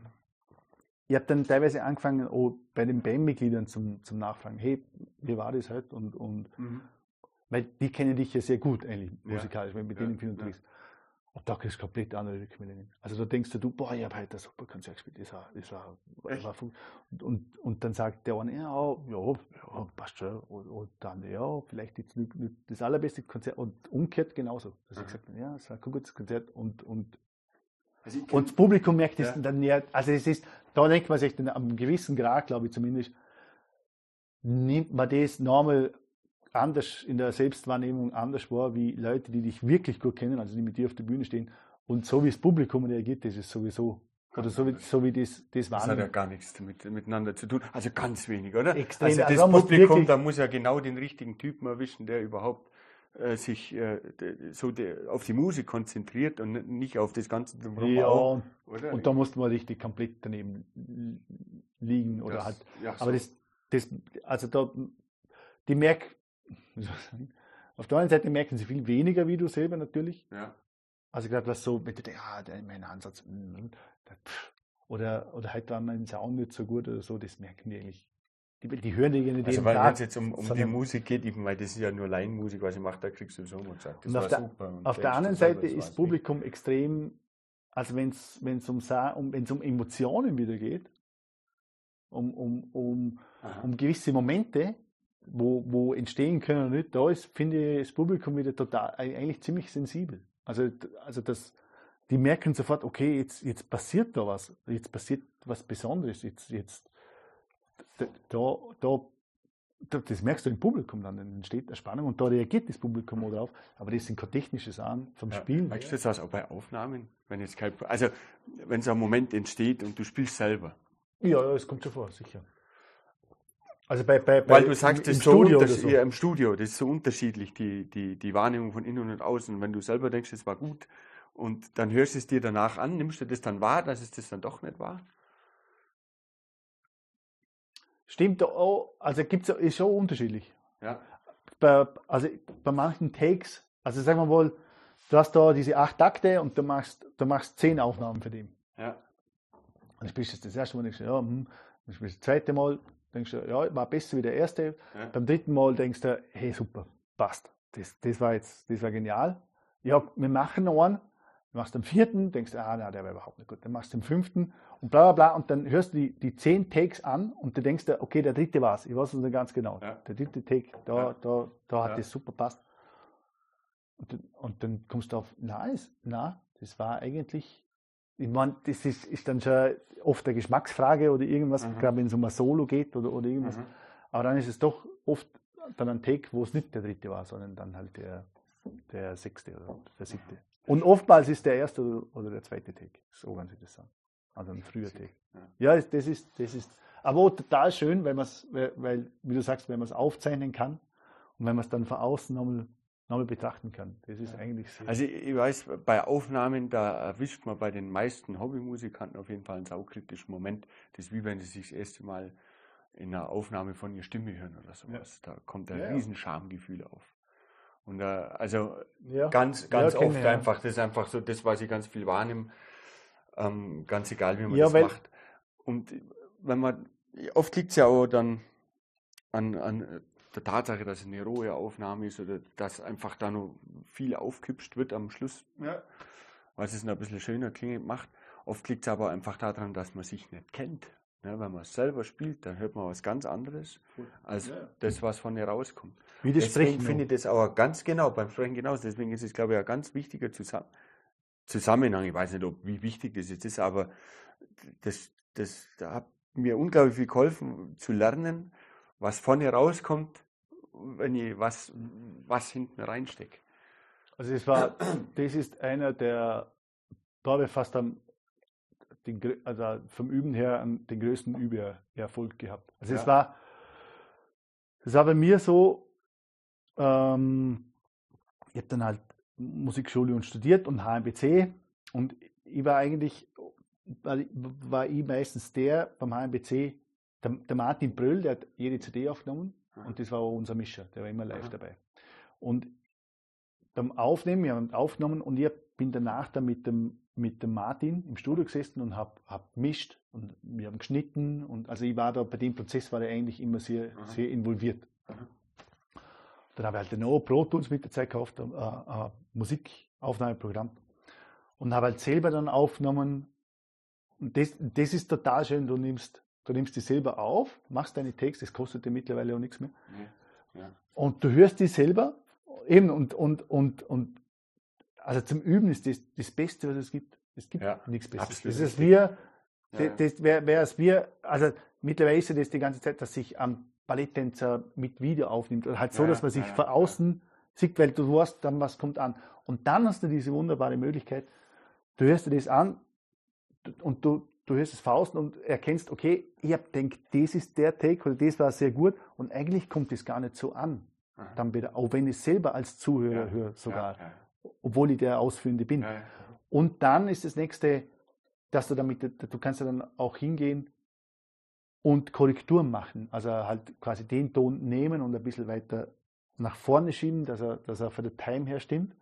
ich habe dann teilweise angefangen, auch bei den Bandmitgliedern zum, zum Nachfragen, hey, wie war das heute? Und, und mhm. Weil die kennen dich ja sehr gut eigentlich musikalisch, wenn du mit denen viel unterwegs ja. Und da kriegst du komplett andere Rückmeldungen. Also da denkst du, boah, ich habe heute ein super Konzert gespielt, das war, das war, das war und, und, und, dann sagt der eine, ja, ja, ja passt schon. Und, und dann, ja, vielleicht jetzt nicht, nicht, das allerbeste Konzert. Und umgekehrt genauso. Dass ich gesagt ja, es war ein gutes Konzert und, und also und das Publikum merkt es ja. dann näher. Also es ist, da denkt man sich dann am gewissen Grad, glaube ich zumindest, nimmt man das normal anders in der Selbstwahrnehmung anders war, wie Leute, die dich wirklich gut kennen, also die mit dir auf der Bühne stehen. Und so wie das Publikum reagiert, das ist sowieso Oder so wie, so wie das, das war. Das hat ja gar nichts mit, miteinander zu tun. Also ganz wenig, oder? Extrem. Also das also Publikum, da muss ja genau den richtigen Typen erwischen, der überhaupt äh, sich äh, so de, auf die Musik konzentriert und nicht auf das Ganze drumherum. Ja, auch, und da musste man richtig komplett daneben liegen oder das, halt. Ja, so. Aber das, das, also da, die merken, auf der einen Seite merken sie viel weniger wie du selber natürlich. Ja. Also ich glaube, das so, wenn du denkst, ah, mein Ansatz, mm, oder, oder halt war mein Sound nicht so gut oder so, das merken die eigentlich die, die hören die nicht also wenn es jetzt um, um die Musik geht, eben, weil das ist ja nur Laienmusik, was ich mache, da kriegst du so Mozart. Das und auf, der, super. auf der anderen Seite ist das Publikum nicht. extrem, also wenn es um, um, um Emotionen wieder geht, um, um, um, um gewisse Momente, wo, wo entstehen können oder nicht, da ist, finde ich, das Publikum wieder total, eigentlich ziemlich sensibel. Also, also das, die merken sofort, okay, jetzt, jetzt passiert da was, jetzt passiert was Besonderes, jetzt, jetzt, da, da, das merkst du im Publikum dann, dann entsteht eine Spannung und da reagiert das Publikum auch drauf. Aber das sind keine technische Sachen vom ja, Spielen. Merkst du das auch bei Aufnahmen? Wenn jetzt kein, also, wenn so ein Moment entsteht und du spielst selber? Ja, es kommt schon vor, sicher. Also bei, bei, Weil du sagst, im, im, so Studio so. ja, im Studio, das ist so unterschiedlich, die, die, die Wahrnehmung von innen und außen. Wenn du selber denkst, es war gut und dann hörst du es dir danach an, nimmst du das dann wahr, dass es das dann doch nicht war? Stimmt auch, also gibt's, ist schon unterschiedlich. Ja. Bei, also bei manchen Takes, also sagen wir mal, du hast da diese acht Takte und du machst, du machst zehn Aufnahmen für den. Ja. Und spielst du das erste Mal, du, ja, hm. dann spielst du das zweite Mal, denkst du, ja, war besser wie der erste. Ja. Beim dritten Mal denkst du, hey, super, passt. Das, das war jetzt, das war genial. Ja, wir machen noch einen, Du machst den vierten, denkst, ah, na, der war überhaupt nicht gut. Dann machst du den fünften und bla bla bla und dann hörst du die, die zehn Takes an und du denkst, okay, der dritte war es. Ich weiß es nicht ganz genau. Ja. Der dritte Take, da, ja. da, da hat das super passt. Und, und, dann kommst du auf, nice, na, das war eigentlich, ich meine, das ist, ist dann schon oft eine Geschmacksfrage oder irgendwas, mhm. gerade wenn es um ein Solo geht oder, oder irgendwas. Mhm. Aber dann ist es doch oft dann ein Take, wo es nicht der dritte war, sondern dann halt der, der sechste oder der siebte. Und oftmals ist der erste oder der zweite Take. So ganz interessant. Also ein früher Take. Ja, das ist, das ist, aber total schön, weil man es, weil, wie du sagst, wenn man es aufzeichnen kann und wenn man es dann von außen nochmal, nochmal betrachten kann. Das ist ja. eigentlich sehr. Also ich weiß, bei Aufnahmen, da erwischt man bei den meisten Hobbymusikanten auf jeden Fall einen saukritischen Moment. Das ist wie wenn sie sich das erste Mal in einer Aufnahme von ihrer Stimme hören oder sowas. Ja. Da kommt ein ja, riesen Schamgefühl auf. Und äh, also ganz, ganz oft ich, einfach, das ist einfach so das, was ich ganz viel wahrnehme, ähm, ganz egal, wie man das macht. Und wenn man, oft liegt es ja auch dann an, an der Tatsache, dass es eine rohe Aufnahme ist oder dass einfach da noch viel aufkipscht wird am Schluss, ja. was es noch ein bisschen schöner klingend macht. Oft liegt es aber einfach daran, dass man sich nicht kennt. Ja, wenn man es selber spielt, dann hört man was ganz anderes als ja. das, was von dir rauskommt. Wie das Deswegen finde ich das aber ganz genau, beim Sprechen genauso. Deswegen ist es, glaube ich, ein ganz wichtiger Zusammenhang. Ich weiß nicht, ob, wie wichtig das jetzt ist, aber das, das, da hat mir unglaublich viel geholfen zu lernen, was von dir rauskommt, wenn ich was, was hinten reinstecke. Also es war, das ist einer der, da habe ich fast am, den, also vom Üben her den größten Übererfolg gehabt. Also ja. es war, es war bei mir so, ähm, ich habe dann halt Musikschule und studiert und HMBC und ich war eigentlich, war ich meistens der beim HMBC, der, der Martin Bröll, der hat jede CD aufgenommen mhm. und das war auch unser Mischer, der war immer live mhm. dabei. Und beim Aufnehmen, wir haben aufgenommen und ich bin danach dann mit dem, mit dem Martin im Studio gesessen und habe hab gemischt und wir haben geschnitten und also ich war da, bei dem Prozess war er eigentlich immer sehr, mhm. sehr involviert. Dann habe ich halt noch Pro Tools mit der Zeit gekauft, ein, ein Musikaufnahmeprogramm. Und habe halt selber dann aufgenommen. Und das, das ist total schön. Du nimmst, du nimmst die selber auf, machst deine Texte, das kostet dir mittlerweile auch nichts mehr. Ja, ja. Und du hörst die selber. Eben, und, und, und, und, also zum Üben ist das das Beste, was es gibt. Es gibt ja, nichts Besseres. Das ist wir, das, wäre wär es wir, also mittlerweile ist ja das die ganze Zeit, dass sich am Balletttänzer mit Video aufnimmt. Oder halt so, dass man sich von außen sieht, weil du weißt dann, was kommt an. Und dann hast du diese wunderbare Möglichkeit, du hörst dir das an, und du, du hörst es Fausten und erkennst, okay, ich habe denkt, das ist der Take oder das war sehr gut und eigentlich kommt das gar nicht so an. Dann wieder, auch wenn ich selber als Zuhörer ja. höre sogar, ja, ja. obwohl ich der Ausführende bin. Und dann ist das nächste, dass du damit, du kannst ja dann auch hingehen und Korrekturen machen. Also halt quasi den Ton nehmen und ein bisschen weiter nach vorne schieben, dass er, dass er für den Time her stimmt.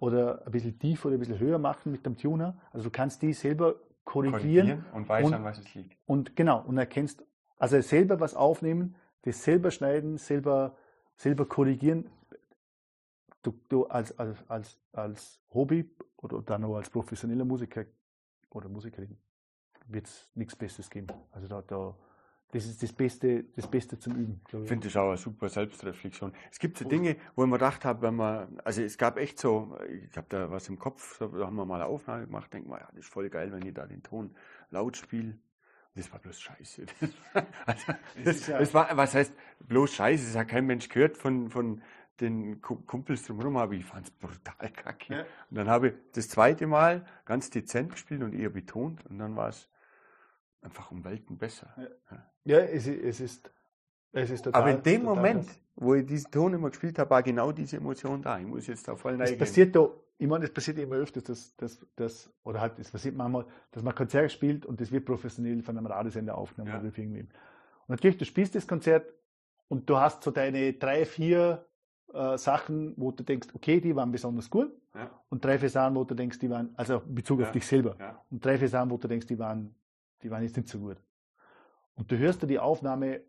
Oder ein bisschen tiefer oder ein bisschen höher machen mit dem Tuner. Also du kannst die selber korrigieren. korrigieren und weißt an was es liegt. Und genau, und erkennst, also selber was aufnehmen, das selber schneiden, selber, selber korrigieren. Du, du als, als, als, als Hobby oder dann auch als professioneller Musiker oder Musikerin wird es nichts Besseres geben. Also da, da das ist das Beste, das Beste zum Üben. Ich finde das auch eine super Selbstreflexion. Es gibt so Dinge, wo ich mir gedacht habe, wenn man, also es gab echt so, ich habe da was im Kopf, da haben wir mal eine Aufnahme gemacht, denke mal, ja, das ist voll geil, wenn ich da den Ton laut spiele. Das war bloß Scheiße. also, das, das, war, was heißt bloß Scheiße? Das hat kein Mensch gehört von, von den Kumpels drumherum, aber ich fand es brutal kacke. Ja. Und dann habe ich das zweite Mal ganz dezent gespielt und eher betont und dann war es einfach um Welten besser. Ja, ja es, es, ist, es ist total. Aber in dem Moment, das. wo ich diesen Ton immer gespielt habe, war genau diese Emotion da. Ich muss jetzt da voll neigen. Das passiert da, ich meine, das passiert immer öfters, dass, dass, dass, oder halt, es passiert manchmal, dass man Konzert spielt und das wird professionell von einem Radiosender aufgenommen ja. oder irgendwie. Und natürlich, du spielst das Konzert und du hast so deine drei, vier äh, Sachen, wo du denkst, okay, die waren besonders gut. Ja. Und drei, vier Sachen, wo du denkst, die waren, also in Bezug ja. auf dich selber. Und drei, vier Sachen, wo du denkst, die waren die waren jetzt nicht so gut. Und du hörst dir die Aufnahme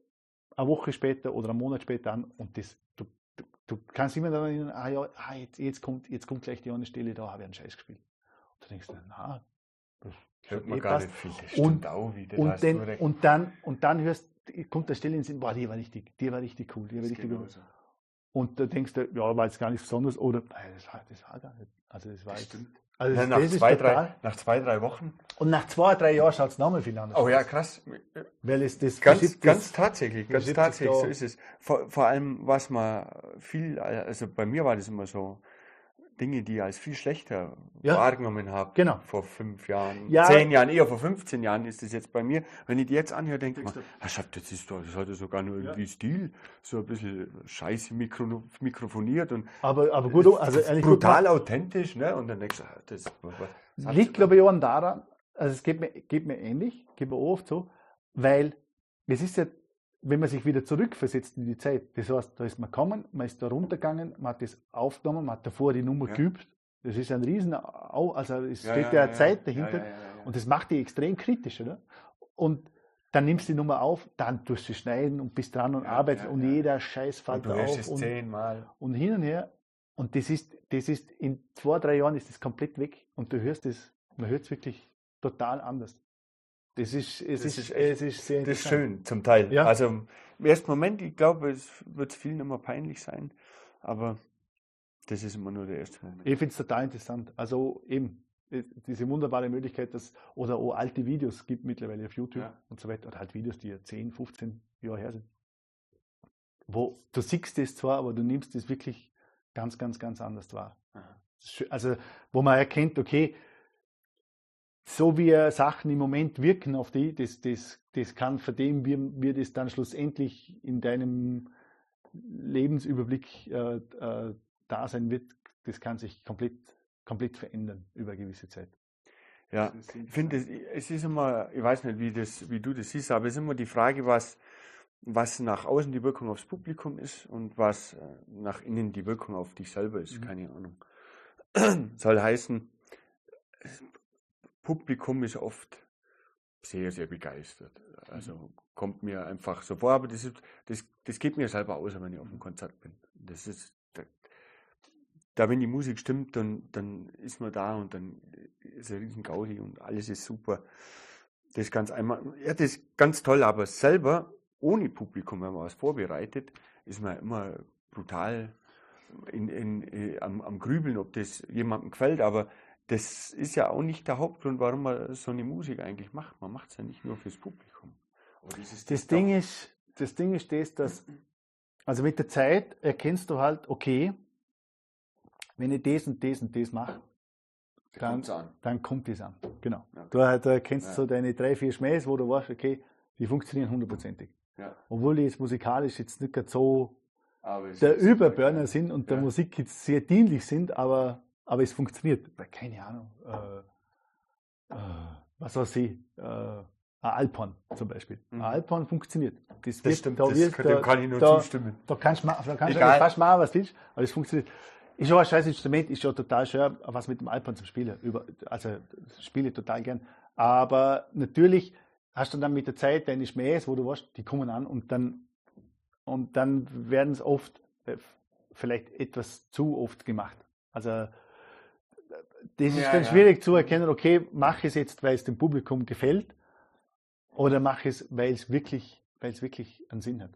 eine Woche später oder einen Monat später an und das, du, du, du kannst immer dann erinnern, ah ja, ah, jetzt, jetzt, kommt, jetzt kommt gleich die eine Stelle, da habe ich einen Scheiß gespielt. Und du denkst, na, das hört man eh gar nicht viel. Und, auch wieder, und, den, und, dann, und dann hörst, kommt der Stelle in den Sinn, boah, die war richtig, die war richtig cool, die war richtig gut. So. Und da denkst du, ja, war jetzt gar nichts Besonderes oder, das war, das war gar nicht. Also das war das jetzt, stimmt. Also ja, nach, zwei, drei, nach zwei, drei Wochen. Und nach zwei, drei Jahren schaut es nochmal viel anders aus. Oh ja, krass. Weil es das ganz, ganz tatsächlich, ganz tatsächlich, so ist es. Vor, vor allem, was man viel, also bei mir war das immer so, Dinge, die ich als viel schlechter ja. wahrgenommen habe. Genau. Vor fünf Jahren, ja. zehn Jahren, eher vor 15 Jahren ist es jetzt bei mir. Wenn ich die jetzt anhöre, denke ich mir, das ist doch, das hat sogar nur irgendwie ja. Stil, so ein bisschen scheiße mikro, mikrofoniert und. Aber, aber gut, also ehrlich brutal gut, authentisch, ne? Und dann denkst du, das, was, liegt, glaube ich, auch daran, also es geht mir, geht mir ähnlich, geht mir auch oft so, weil es ist ja wenn man sich wieder zurückversetzt in die Zeit, das heißt, da ist man gekommen, man ist da runtergegangen, man hat das aufgenommen, man hat davor die Nummer ja. geübt. Das ist ein riesen, also es ja, steht ja, ja Zeit dahinter und das macht die extrem kritisch, oder? Und dann nimmst du die Nummer auf, dann tust du schneiden und bist dran und arbeitest und jeder Scheiß fällt und du auf. Es und, zehnmal. und hin und her. Und das ist, das ist, in zwei, drei Jahren ist das komplett weg und du hörst es, man hört es wirklich total anders. Das ist, es das ist, ist es ist sehr Das ist schön, zum Teil. Ja. Also im ersten Moment, ich glaube, es wird vielen immer peinlich sein, aber das ist immer nur der erste Moment. Ich finde es total interessant. Also eben, äh, diese wunderbare Möglichkeit, dass, oder auch alte Videos gibt mittlerweile auf YouTube ja. und so weiter, oder halt Videos, die ja 10, 15 Jahre her sind. Wo du siehst das zwar, aber du nimmst das wirklich ganz, ganz, ganz anders wahr. Aha. Also, wo man erkennt, okay, so wie Sachen im Moment wirken auf die, das, das, das kann den, wie, wie das dann schlussendlich in deinem Lebensüberblick äh, äh, da sein wird, das kann sich komplett, komplett verändern über eine gewisse Zeit. Ja, ich finde, es ist immer, ich weiß nicht, wie, das, wie du das siehst, aber es ist immer die Frage, was, was nach außen die Wirkung aufs Publikum ist und was äh, nach innen die Wirkung auf dich selber ist, mhm. keine Ahnung. Soll heißen, Publikum ist oft sehr, sehr begeistert. Also mhm. kommt mir einfach so vor, aber das, ist, das, das geht mir selber aus, wenn ich auf einem Konzert bin. Das ist, da, da wenn die Musik stimmt, dann, dann ist man da und dann ist ein riesen Gaudi und alles ist super. Das ist ganz einmal, ja, das ist ganz toll, aber selber, ohne Publikum, wenn man was vorbereitet, ist man immer brutal in, in, in, äh, am, am Grübeln, ob das jemandem gefällt, aber das ist ja auch nicht der Hauptgrund, warum man so eine Musik eigentlich macht. Man macht es ja nicht nur fürs Publikum. Das, das, Ding ist, das Ding ist das, dass, also mit der Zeit erkennst du halt, okay, wenn ich das und das und das mache, dann, dann kommt es an. Genau. Ja. Du, du kennst ja. so deine drei, vier Schmähs, wo du weißt, okay, die funktionieren hundertprozentig. Ja. Obwohl die jetzt musikalisch jetzt nicht so der Überburner sind und der Musik jetzt sehr dienlich sind, aber, aber es funktioniert. Keine Ahnung. Äh, äh, was weiß ich, äh, ein Alphorn zum Beispiel. Mhm. Ein Alphorn funktioniert. Das, das stimmt, da das wird, kann, da, kann ich nur da, zustimmen. Da kannst du da kannst fast machen, was willst, aber es funktioniert. Ist schon ein scheiß Instrument, ist schon total schön, was mit dem Alphorn zu spielen. Über, also spiele ich total gern. Aber natürlich hast du dann mit der Zeit deine Schmähs, wo du weißt, die kommen an und dann, und dann werden es oft äh, vielleicht etwas zu oft gemacht. Also das ist ja, dann schwierig ja. zu erkennen, okay, mache ich es jetzt, weil es dem Publikum gefällt, oder mache ich es, weil es wirklich, weil es wirklich einen Sinn hat.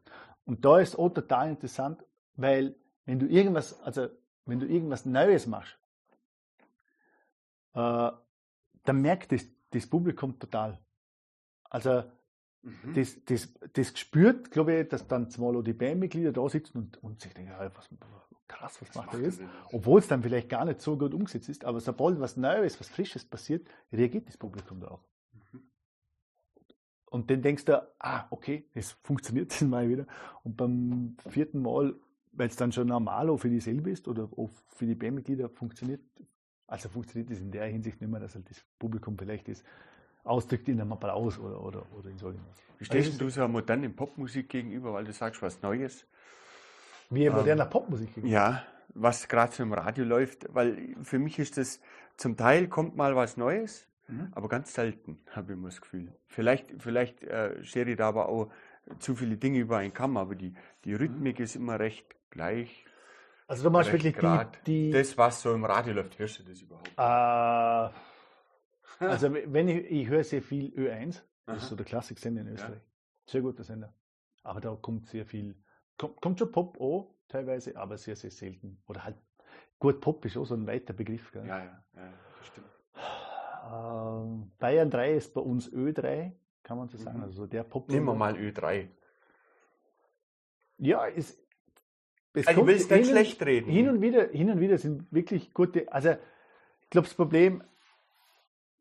Und da ist auch total interessant, weil wenn du irgendwas, also wenn du irgendwas Neues machst, äh, dann merkt das, das Publikum total. Also mhm. das, das, das spürt, glaube ich, dass dann auch die Bandmitglieder da sitzen und, und sich denken, was, krass, was, was macht er jetzt? Obwohl es dann vielleicht gar nicht so gut umgesetzt ist, aber sobald was Neues, was Frisches passiert, reagiert das Publikum da auch. Mhm. Und dann denkst du, ah, okay, es funktioniert das mal wieder. Und beim vierten Mal, weil es dann schon normal auch für dich selber ist oder auch für die Bandmitglieder funktioniert, also funktioniert das in der Hinsicht nicht mehr, dass halt das Publikum vielleicht ist, ausdrückt in einem Applaus oder, oder, oder in so irgendwas. Wie stehst also, du so modernen Popmusik gegenüber, weil du sagst was Neues? Wie moderner ähm, Popmusik gegenüber? Ja, was gerade so im Radio läuft, weil für mich ist das, zum Teil kommt mal was Neues, mhm. aber ganz selten, habe ich immer das Gefühl. Vielleicht, vielleicht äh, schere ich da aber auch zu viele Dinge über einen Kamm, aber die, die Rhythmik mhm. ist immer recht gleich. Also du machst wirklich die, die, Das, was so im Radio läuft, hörst du das überhaupt? Äh, also wenn ich, ich höre sehr viel Ö1, das Aha. ist so der Klassiksender in Österreich. Ja. Sehr guter Sender. Aber da kommt sehr viel, kommt, kommt schon Pop auch teilweise, aber sehr, sehr selten. Oder halt, gut, Pop ist auch so ein weiter Begriff. Gell? Ja, ja, ja, das stimmt. Ähm, Bayern 3 ist bei uns Ö3, kann man so sagen. Mhm. Also der Pop. Nehmen wir mal Ö3. Ja, es, es also ich will es nicht schlecht reden. Hin und wieder, hin und wieder sind wirklich gute, also ich glaube, das Problem,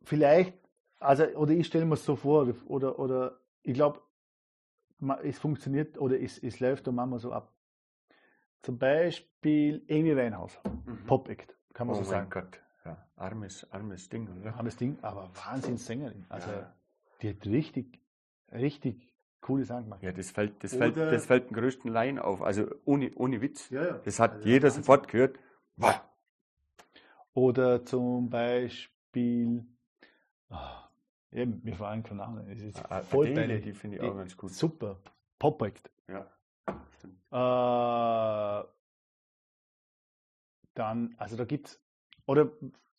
vielleicht, also, oder ich stelle mir es so vor, oder, oder ich glaube, es funktioniert oder es, es läuft und manchmal so ab. Zum Beispiel Amy Winehouse, mhm. Pop-Act, kann man oh so sagen. Oh mein Gott, ja, armes, armes Ding, oder? Armes Ding, aber Wahnsinnssängerin. Also, ja. die hat richtig, richtig coole Sachen gemacht. Ja, das fällt, das fällt, das fällt den größten Laien auf. Also, ohne, ohne Witz. Ja, ja. Das hat also jeder sofort gehört. Wow. Oder zum Beispiel, Ah, eben, mir fallen keine Namen. Es ist ah, voll Adele, die finde ich auch ganz gut. Super. Pop-Act. Ja, stimmt. Äh, dann, also da gibt's, oder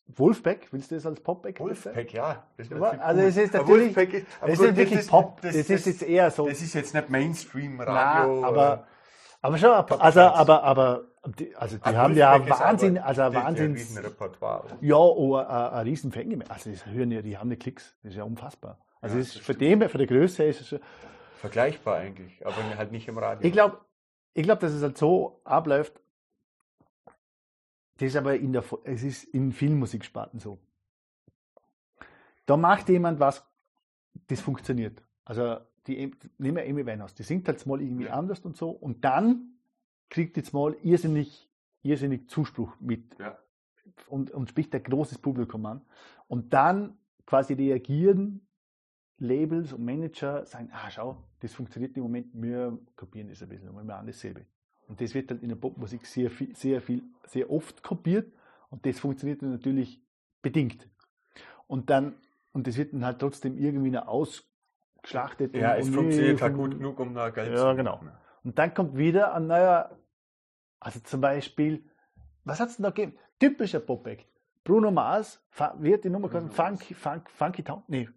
Wolfpack, willst du das als Pop-Act Wolfpack, ja. also es ist natürlich, ist, es ist wirklich das Pop, das, das, ist jetzt eher so. Das ist jetzt nicht Mainstream-Radio. Aber, aber schon, also, aber, aber die, also die haben ja Wahnsinn, also Wahnsinn. Ja, oh, ein, ein riesen Fänge. Also das hören ja, die haben die Klicks. Das ist ja unfassbar. Also ja, ist für den, für die Größe ist es schon. Vergleichbar eigentlich, aber halt nicht im Radio. Ich glaube, ich glaube, dass es halt so abläuft. Das ist aber in der, es ist in vielen Musiksparten so. Da macht jemand was, das funktioniert. Also die, nehmen wir Amy Winehouse, die singt halt mal irgendwie ja. anders und so und dann kriegt jetzt mal irrsinnig, irrsinnig Zuspruch mit ja. und, und spricht ein großes Publikum an. Und dann quasi reagieren Labels und Manager, sagen, ah schau, das funktioniert im Moment, wir kopieren das ein bisschen und wir machen dasselbe. Und das wird dann in der Popmusik sehr viel, sehr viel, sehr oft kopiert und das funktioniert dann natürlich bedingt. Und dann, und das wird dann halt trotzdem irgendwie noch ausgeschlachtet. Ja, es funktioniert halt gut genug, um da Geld ja, zu machen. Ja, genau. Und dann kommt wieder ein neuer, also zum Beispiel, was hat es denn da gegeben? Typischer Pop-Act. Bruno Mars, wie hat die Nummer geheißen? Funk, Funk, Funky Town? Nee.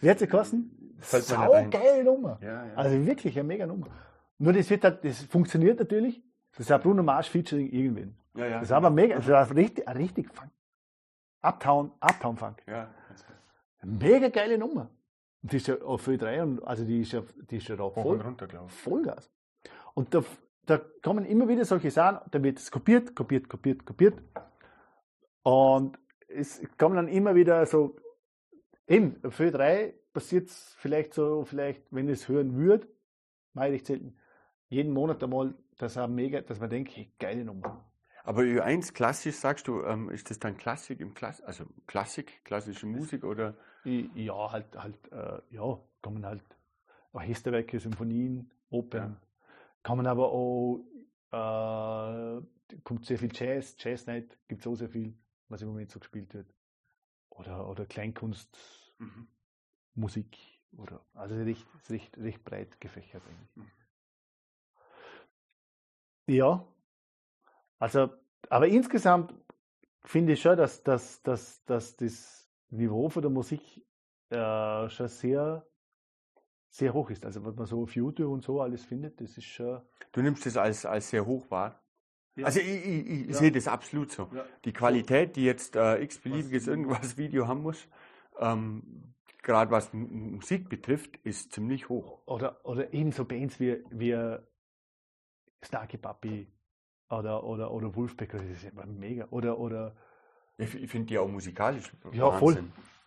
Wie hat sie kosten? Sau geile Nummer. Ja, ja. Also wirklich eine mega Nummer. Nur das wird halt, das funktioniert natürlich. Das ist ein Bruno Mars Featuring irgendwen. Ja, ja, das ist aber mega, das ein richtig, richtig Funk. Uptown, Uptown Funk. Ja. Mega geile Nummer. Und die ist ja auf Ö3 und also die ist ja, die ist ja da voll, runter, Vollgas. Und da, da kommen immer wieder solche Sachen, da wird es kopiert, kopiert, kopiert, kopiert. Und es kommen dann immer wieder so, eben, für drei passiert es vielleicht so, vielleicht, wenn ich es hören würde, mache ich selten, jeden Monat einmal, dass, er mega, dass man denkt, hey, geile Nummer. Aber Ü1 klassisch, sagst du, ähm, ist das dann Klassik im Klass also Klassik, klassische Musik oder? Ja, halt, halt, äh, ja, kommen halt Orchesterwerke, Symphonien, Opern, ja. Kommen aber auch, äh, kommt sehr viel Jazz, Jazz Night, gibt es auch sehr viel, was im Moment so gespielt wird. Oder, oder Kleinkunst, mhm. Musik, oder, also recht, recht, recht breit gefächert eigentlich. Mhm. Ja, also, aber insgesamt finde ich schon, dass, dass, dass, dass das Niveau von der Musik äh, schon sehr, sehr hoch ist. Also, was man so auf YouTube und so alles findet, das ist schon. Du nimmst das als, als sehr hoch wahr? Ja. Also, ich, ich, ich ja. sehe das absolut so. Ja. Die Qualität, die jetzt äh, x-beliebiges irgendwas Video haben muss, ähm, gerade was Musik betrifft, ist ziemlich hoch. Oder, oder ebenso Bands wie, wie Snarky Puppy oder, oder, oder Wolfpack, das ist immer mega. Oder, oder ich, ich finde die auch musikalisch Ja, Wahnsinn. voll.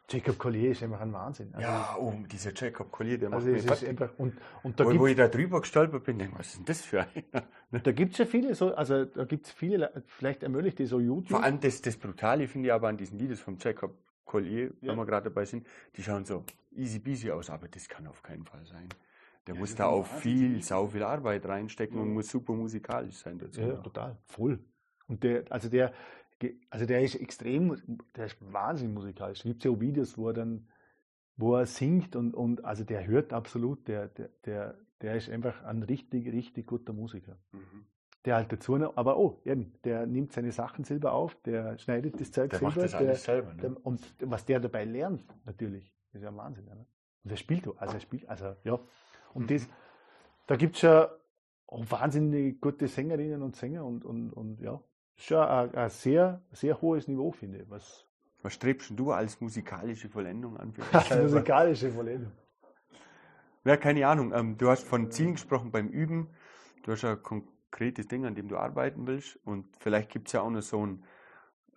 Jacob Collier ist einfach ein Wahnsinn. Also, ja, oh, dieser Jacob Collier, der also macht mich einfach, und, und da wo, wo ich da drüber gestolpert bin, denke was ist denn das für einer? Da gibt es ja viele, so, also da gibt es viele, vielleicht ermöglicht die so YouTube. Vor allem das, das Brutale finde ich aber an diesen Videos von Jacob Collier, ja. wenn wir gerade dabei sind, die schauen so easy peasy aus, aber das kann auf keinen Fall sein. Der ja, muss da auch viel, sau viel Arbeit reinstecken ja. und muss super musikalisch sein dazu. Ja, total, voll. Und der, also der, also der ist extrem, der ist wahnsinnig musikalisch. Es gibt ja auch Videos, wo er dann, wo er singt und, und also der hört absolut, der, der, der, der ist einfach ein richtig, richtig guter Musiker. Mhm. Der halt dazu noch, aber oh, eben, der nimmt seine Sachen selber auf, der schneidet das Zeug der selber. Macht das alles selber ne? der, und was der dabei lernt, natürlich, ist ja Wahnsinn. Ne? Und er spielt, also er spielt, also ja. Und mhm. das, da gibt es schon wahnsinnig gute Sängerinnen und Sänger und, und, und ja, schon ein, ein sehr, sehr hohes Niveau, finde ich. Was, was strebst du als musikalische Vollendung an? Als musikalische Vollendung. Ja, keine Ahnung. Ähm, du hast von Zielen gesprochen beim Üben. Du hast ein konkretes Ding, an dem du arbeiten willst. Und vielleicht gibt es ja auch noch so ein,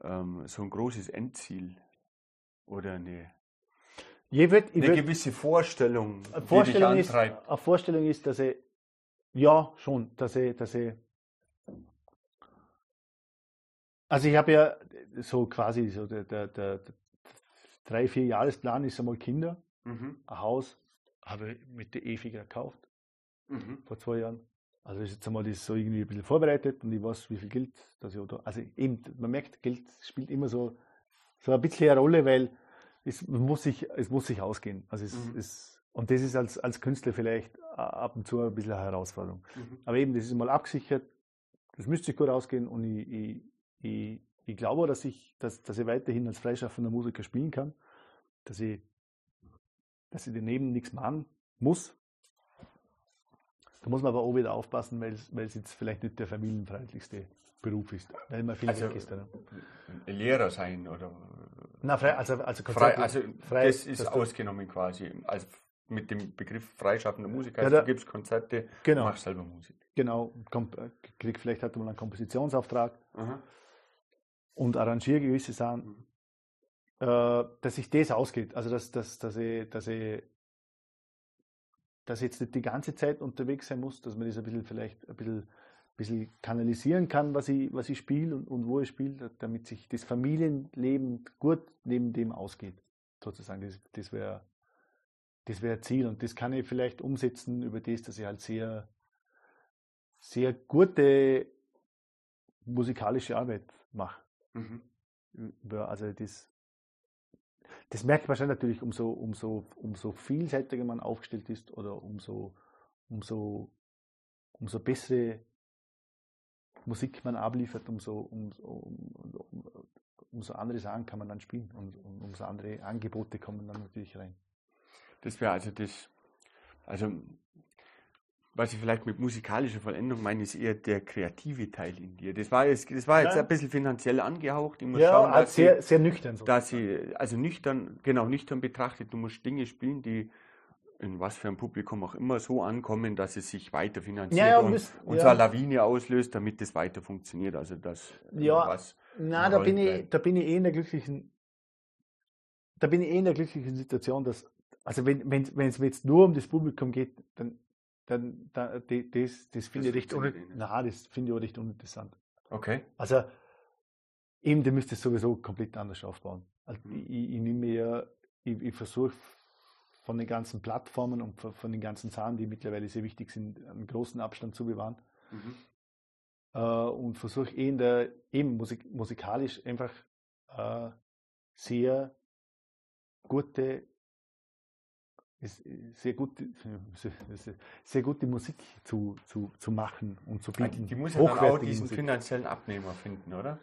ähm, so ein großes Endziel oder eine, je wird, eine wird, gewisse Vorstellung, Vorstellung die dich antreibt. Ist, eine Vorstellung ist, dass ich, ja, schon, dass ich, dass ich also ich habe ja so quasi so der, der, der, der drei, vier Jahresplan ist einmal Kinder, mhm. ein Haus habe ich mit der EFI gekauft mhm. vor zwei Jahren. Also ist jetzt einmal das so irgendwie ein bisschen vorbereitet und ich weiß, wie viel Geld das ich da. Also eben, man merkt, Geld spielt immer so, so ein bisschen eine Rolle, weil es muss sich, es muss sich ausgehen. Also es, mhm. es, und das ist als, als Künstler vielleicht ab und zu ein bisschen eine Herausforderung. Mhm. Aber eben, das ist mal abgesichert, das müsste sich gut ausgehen und ich, ich ich, ich glaube, dass ich, dass, dass ich weiterhin als freischaffender Musiker spielen kann, dass ich, dass ich daneben nichts machen muss. Da muss man aber auch wieder aufpassen, weil es jetzt vielleicht nicht der familienfreundlichste Beruf ist, weil man viel also. Oder? Lehrer sein oder? Na, frei, also, also, frei, also frei, das ist ausgenommen quasi. Also mit dem Begriff freischaffender Musiker, also ja, da, du gibst Konzerte, genau, machst selber Musik. Genau, krieg, vielleicht hat man einen Kompositionsauftrag. Aha und arrangiere gewisse Sachen, mhm. äh, dass sich das ausgeht. Also dass, dass, dass, ich, dass, ich, dass ich jetzt nicht die ganze Zeit unterwegs sein muss, dass man das ein bisschen vielleicht ein bisschen, ein bisschen kanalisieren kann, was ich, was ich spiele und, und wo ich spiele, damit sich das Familienleben gut neben dem ausgeht. Sozusagen. Das, das wäre das wäre Ziel. Und das kann ich vielleicht umsetzen über das, dass ich halt sehr, sehr gute musikalische Arbeit mache. Mhm. Also das, das merkt man schon natürlich, umso, umso, umso vielseitiger man aufgestellt ist oder umso, umso, umso bessere Musik man abliefert, umso, umso, um, umso andere Sachen kann man dann spielen und, und umso andere Angebote kommen dann natürlich rein. Das wäre also das, also was ich vielleicht mit musikalischer Vollendung meine, ist eher der kreative Teil in dir. Das war jetzt, das war jetzt ja. ein bisschen finanziell angehaucht. Ich muss ja, schauen, dass sehr, sie, sehr nüchtern. So. Dass sie, also nüchtern, genau, nüchtern betrachtet, du musst Dinge spielen, die in was für ein Publikum auch immer so ankommen, dass es sich weiter finanziert ja, ja, und, und so eine Lawine auslöst, damit es weiter funktioniert. Also das ja, was na, da bin ich, da bin ich eh in der glücklichen da bin ich eh in der glücklichen Situation, dass, also wenn wenn wenn es jetzt nur um das Publikum geht, dann dann da, das, das finde ich finde ich auch recht uninteressant. Okay. Also eben, der müsste es sowieso komplett anders aufbauen. Also mhm. ich, ich, nehme mir, ich, ich versuche von den ganzen Plattformen und von, den ganzen Zahlen, die mittlerweile sehr wichtig sind, einen großen Abstand zu bewahren. Mhm. Äh, und versuche eh in der, eben musik, musikalisch einfach äh, sehr gute sehr gut, sehr gute Musik zu, zu, zu machen und zu bieten. Die, die muss ja dann auch diesen Musik. finanziellen Abnehmer finden, oder?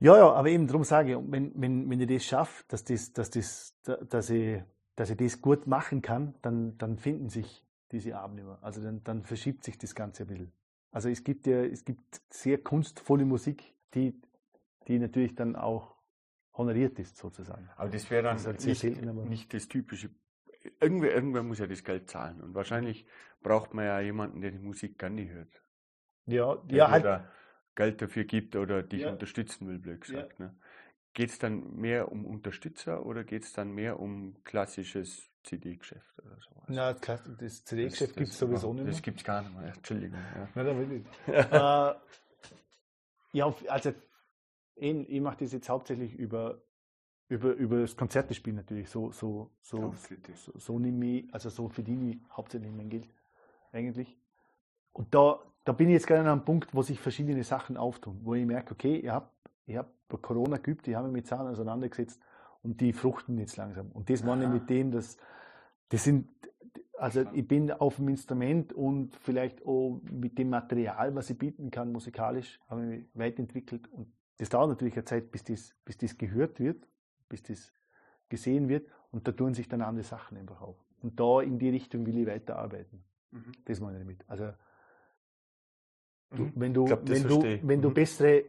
Ja, ja, aber eben darum sage ich, wenn, wenn, wenn ich das schaffe, dass, das, dass, das, dass, ich, dass ich das gut machen kann, dann, dann finden sich diese Abnehmer. Also dann, dann verschiebt sich das Ganze ein bisschen. Also es gibt ja, es gibt sehr kunstvolle Musik, die, die natürlich dann auch honoriert ist sozusagen. Aber das wäre dann das halt nicht, selten, nicht das typische irgendwer, irgendwer muss ja das Geld zahlen. Und wahrscheinlich braucht man ja jemanden, der die Musik gerne hört. Ja, der ja, halt. Geld dafür gibt oder dich ja. unterstützen will, blöd gesagt. Ja. Ne? Geht es dann mehr um Unterstützer oder geht es dann mehr um klassisches CD-Geschäft oder sowas? Na, das CD-Geschäft gibt es sowieso nicht mehr. Das gibt es gar nicht mehr, Entschuldigung. Ja. Na, da will ich. äh, ja, also ich, ich mache das jetzt hauptsächlich über über, über das Konzertespiel natürlich. So, so, so, so, so nehme ich, also so verdiene ich hauptsächlich mein Geld eigentlich. Und da, da bin ich jetzt gerade an einem Punkt, wo sich verschiedene Sachen auftun, wo ich merke, okay, ich habe ich hab Corona geübt, ich habe mich mit Zahlen auseinandergesetzt und die fruchten jetzt langsam. Und das meine ich mit dem, dass das sind, also ich bin auf dem Instrument und vielleicht auch mit dem Material, was ich bieten kann, musikalisch, habe ich mich weiterentwickelt. Und das dauert natürlich eine Zeit, bis das, bis das gehört wird bis das gesehen wird. Und da tun sich dann andere Sachen einfach auf. Und da in die Richtung will ich weiterarbeiten. Mhm. Das meine ich damit. Also, du, mhm. wenn du, glaub, wenn du, wenn du mhm. bessere,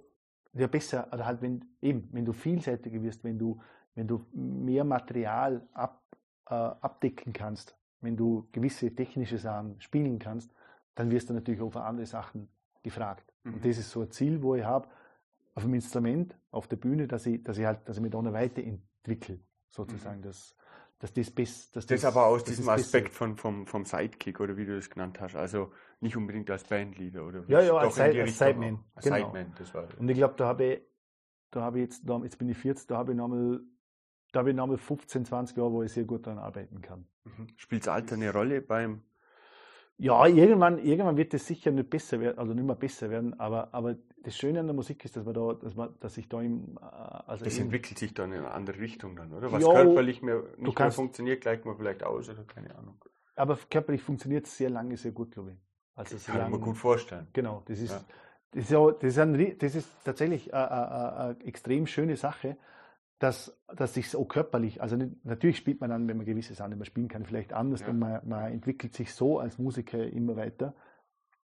ja besser, oder halt wenn, eben, wenn du vielseitiger wirst, wenn du, wenn du mehr Material ab, äh, abdecken kannst, wenn du gewisse technische Sachen spielen kannst, dann wirst du natürlich auch für andere Sachen gefragt. Und mhm. das ist so ein Ziel, wo ich habe, auf dem Instrument, auf der Bühne, dass ich, dass ich halt, dass ich mich da noch weiterentwickle, sozusagen, mhm. dass, dass das best, dass das, das aber aus diesem Aspekt von, vom, vom Sidekick oder wie du das genannt hast, also nicht unbedingt als Bandleader oder ja, ja, als, Side, als Sideman. Genau. Sideman das war Und ich glaube, da habe ich, da habe ich jetzt, jetzt bin ich 40, da habe ich nochmal da habe ich nochmal 15, 20 Jahre, wo ich sehr gut daran arbeiten kann. Mhm. Spielt das Alter eine Rolle beim ja, irgendwann, irgendwann wird es sicher nicht besser werden, also nicht mehr besser werden, aber, aber das Schöne an der Musik ist, dass man da, dass man, dass ich da im, äh, also Das entwickelt sich dann in eine andere Richtung dann, oder? Was ja, körperlich mehr, nicht kannst, mehr funktioniert, gleicht man vielleicht aus oder keine Ahnung. Aber körperlich funktioniert es sehr lange sehr gut, glaube ich. Also das kann mir gut vorstellen. Genau, das ist, ja. das ist, ja, das ist, ein, das ist tatsächlich eine, eine, eine extrem schöne Sache, dass, dass sich so körperlich, also nicht, natürlich spielt man dann, wenn man gewisse Sachen immer spielen kann, vielleicht anders ja. und man, man entwickelt sich so als Musiker immer weiter,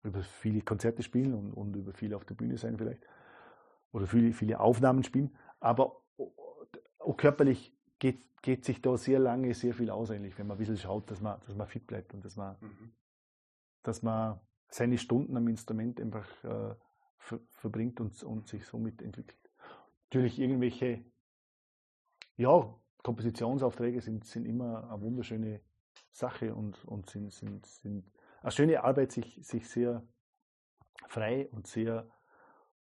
über viele Konzerte spielen und, und über viele auf der Bühne sein vielleicht oder viele, viele Aufnahmen spielen, aber auch körperlich geht, geht sich da sehr lange sehr viel aus eigentlich, wenn man ein bisschen schaut, dass man, dass man fit bleibt und dass man, mhm. dass man seine Stunden am Instrument einfach äh, ver, verbringt und, und sich somit entwickelt. Natürlich irgendwelche ja, Kompositionsaufträge sind, sind immer eine wunderschöne Sache und, und sind, sind, sind eine schöne Arbeit, sich, sich sehr frei und sehr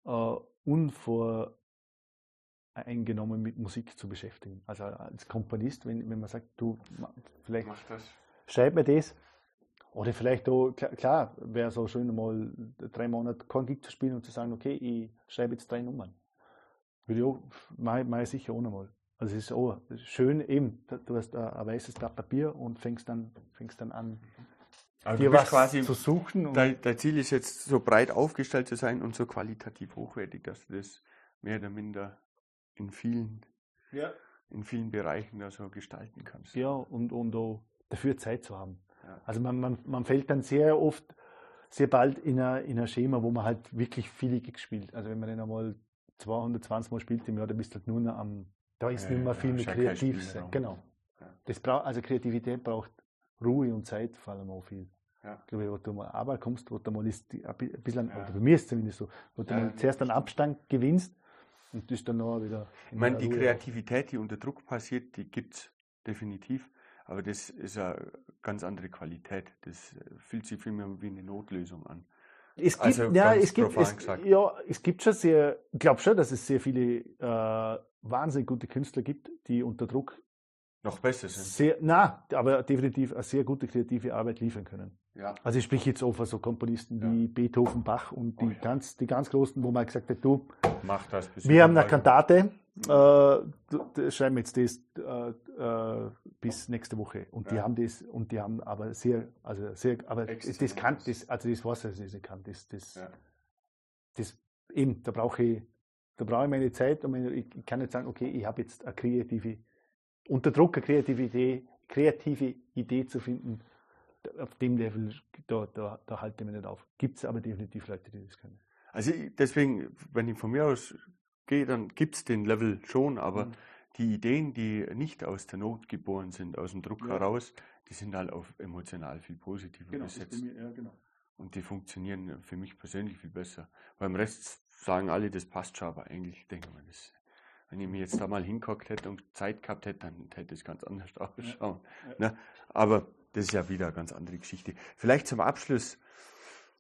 äh, unvoreingenommen mit Musik zu beschäftigen. Also als Komponist, wenn, wenn man sagt, du, vielleicht schreib mir das, oder vielleicht auch, klar, klar wäre so schön, mal drei Monate kein Gig zu spielen und zu sagen, okay, ich schreibe jetzt drei Nummern. Würde ich auch, mache, ich sicher ohne mal. Also es ist auch schön eben, du hast ein weißes Blatt Papier und fängst dann, fängst dann an, also dir was quasi, zu suchen. Dein, dein, Ziel ist jetzt so breit aufgestellt zu sein und so qualitativ hochwertig, dass du das mehr oder minder in vielen, ja. in vielen Bereichen da so gestalten kannst. Ja, und, und auch dafür Zeit zu haben. Ja. Also man, man, man fällt dann sehr oft, sehr bald in ein, in ein Schema, wo man halt wirklich viele Gigs spielt. Also wenn man dann einmal 220 Mal spielt im Jahr, dann bist du halt nur noch am da ist nicht mehr viel mit kreativ sein. Genau. Das braucht, also Kreativität braucht Ruhe und Zeit vor allem auch viel. Ja. Ich glaube, wo du mal Arbeit kommst, wo du mal ist, ein bisschen, ja. oder bei mir ist es zumindest so, wo du mal zuerst einen Abstand gewinnst Und das dann noch wieder. Ich meine, die Kreativität, die unter Druck passiert, die gibt es definitiv. Aber das ist eine ganz andere Qualität. Das fühlt sich vielmehr wie eine Notlösung an. Es gibt, also ja, es gibt, es, ja, es gibt schon sehr, ich glaube schon, dass es sehr viele äh, wahnsinnig gute Künstler gibt, die unter Druck noch besser sind. Sehr, na, aber definitiv eine sehr gute kreative Arbeit liefern können. Ja. Also ich spreche jetzt auch von so Komponisten ja. wie Beethoven, Bach und die, oh ja. ganz, die ganz Großen, wo man gesagt hat, du, Mach das wir haben eine Kantate, äh, schreiben jetzt das äh, äh, bis nächste Woche. Und die haben das, und die haben aber sehr, also sehr, aber Extrem das kann, das, also das weiß ich, dass ich nicht kann. Das, das, das, eben, da brauche ich, da brauche ich meine Zeit und meine, ich kann nicht sagen, okay, ich habe jetzt eine kreative unter Druck eine kreative Idee, kreative Idee zu finden, auf dem Level, da, da, da halte ich mich nicht auf. Gibt es aber definitiv Leute, die das können. Also deswegen, wenn ich von mir aus gehe, dann gibt es den Level schon, aber mhm. die Ideen, die nicht aus der Not geboren sind, aus dem Druck ja. heraus, die sind halt auf emotional viel positiver genau, besetzt. Mir, ja, genau. Und die funktionieren für mich persönlich viel besser. Beim Rest sagen alle, das passt schon, aber eigentlich denke ich mir, das wenn ich mir jetzt da mal hinguckt hätte und Zeit gehabt hätte, dann hätte es ganz anders ausschauen. Ja. Ne? Aber das ist ja wieder eine ganz andere Geschichte. Vielleicht zum Abschluss,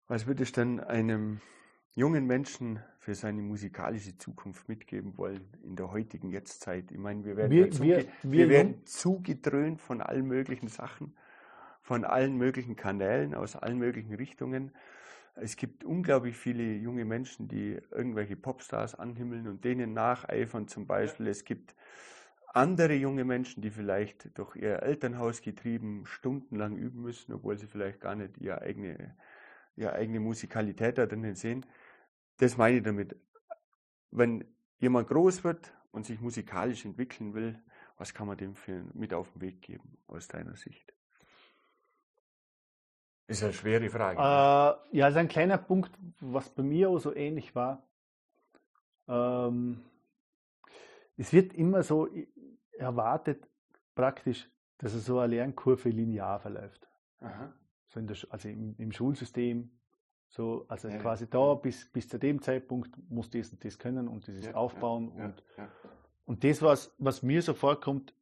was würde ich denn einem jungen Menschen für seine musikalische Zukunft mitgeben wollen in der heutigen Jetztzeit? Ich meine, wir werden, wir, ja zuge wir, wir, wir werden zugedröhnt von allen möglichen Sachen, von allen möglichen Kanälen, aus allen möglichen Richtungen. Es gibt unglaublich viele junge Menschen, die irgendwelche Popstars anhimmeln und denen nacheifern zum Beispiel. Es gibt andere junge Menschen, die vielleicht durch ihr Elternhaus getrieben stundenlang üben müssen, obwohl sie vielleicht gar nicht ihre eigene, ihre eigene Musikalität da drinnen sehen. Das meine ich damit. Wenn jemand groß wird und sich musikalisch entwickeln will, was kann man dem für mit auf den Weg geben, aus deiner Sicht? Das ist eine schwere Frage. Äh, ja, also ein kleiner Punkt, was bei mir auch so ähnlich war. Ähm, es wird immer so erwartet, praktisch, dass es so eine Lernkurve linear verläuft. So der, also im, im, Schulsystem, so, also ja, quasi da bis, bis zu dem Zeitpunkt muss das und das können und das ja, aufbauen. Ja, und, und das, was, was mir so vorkommt,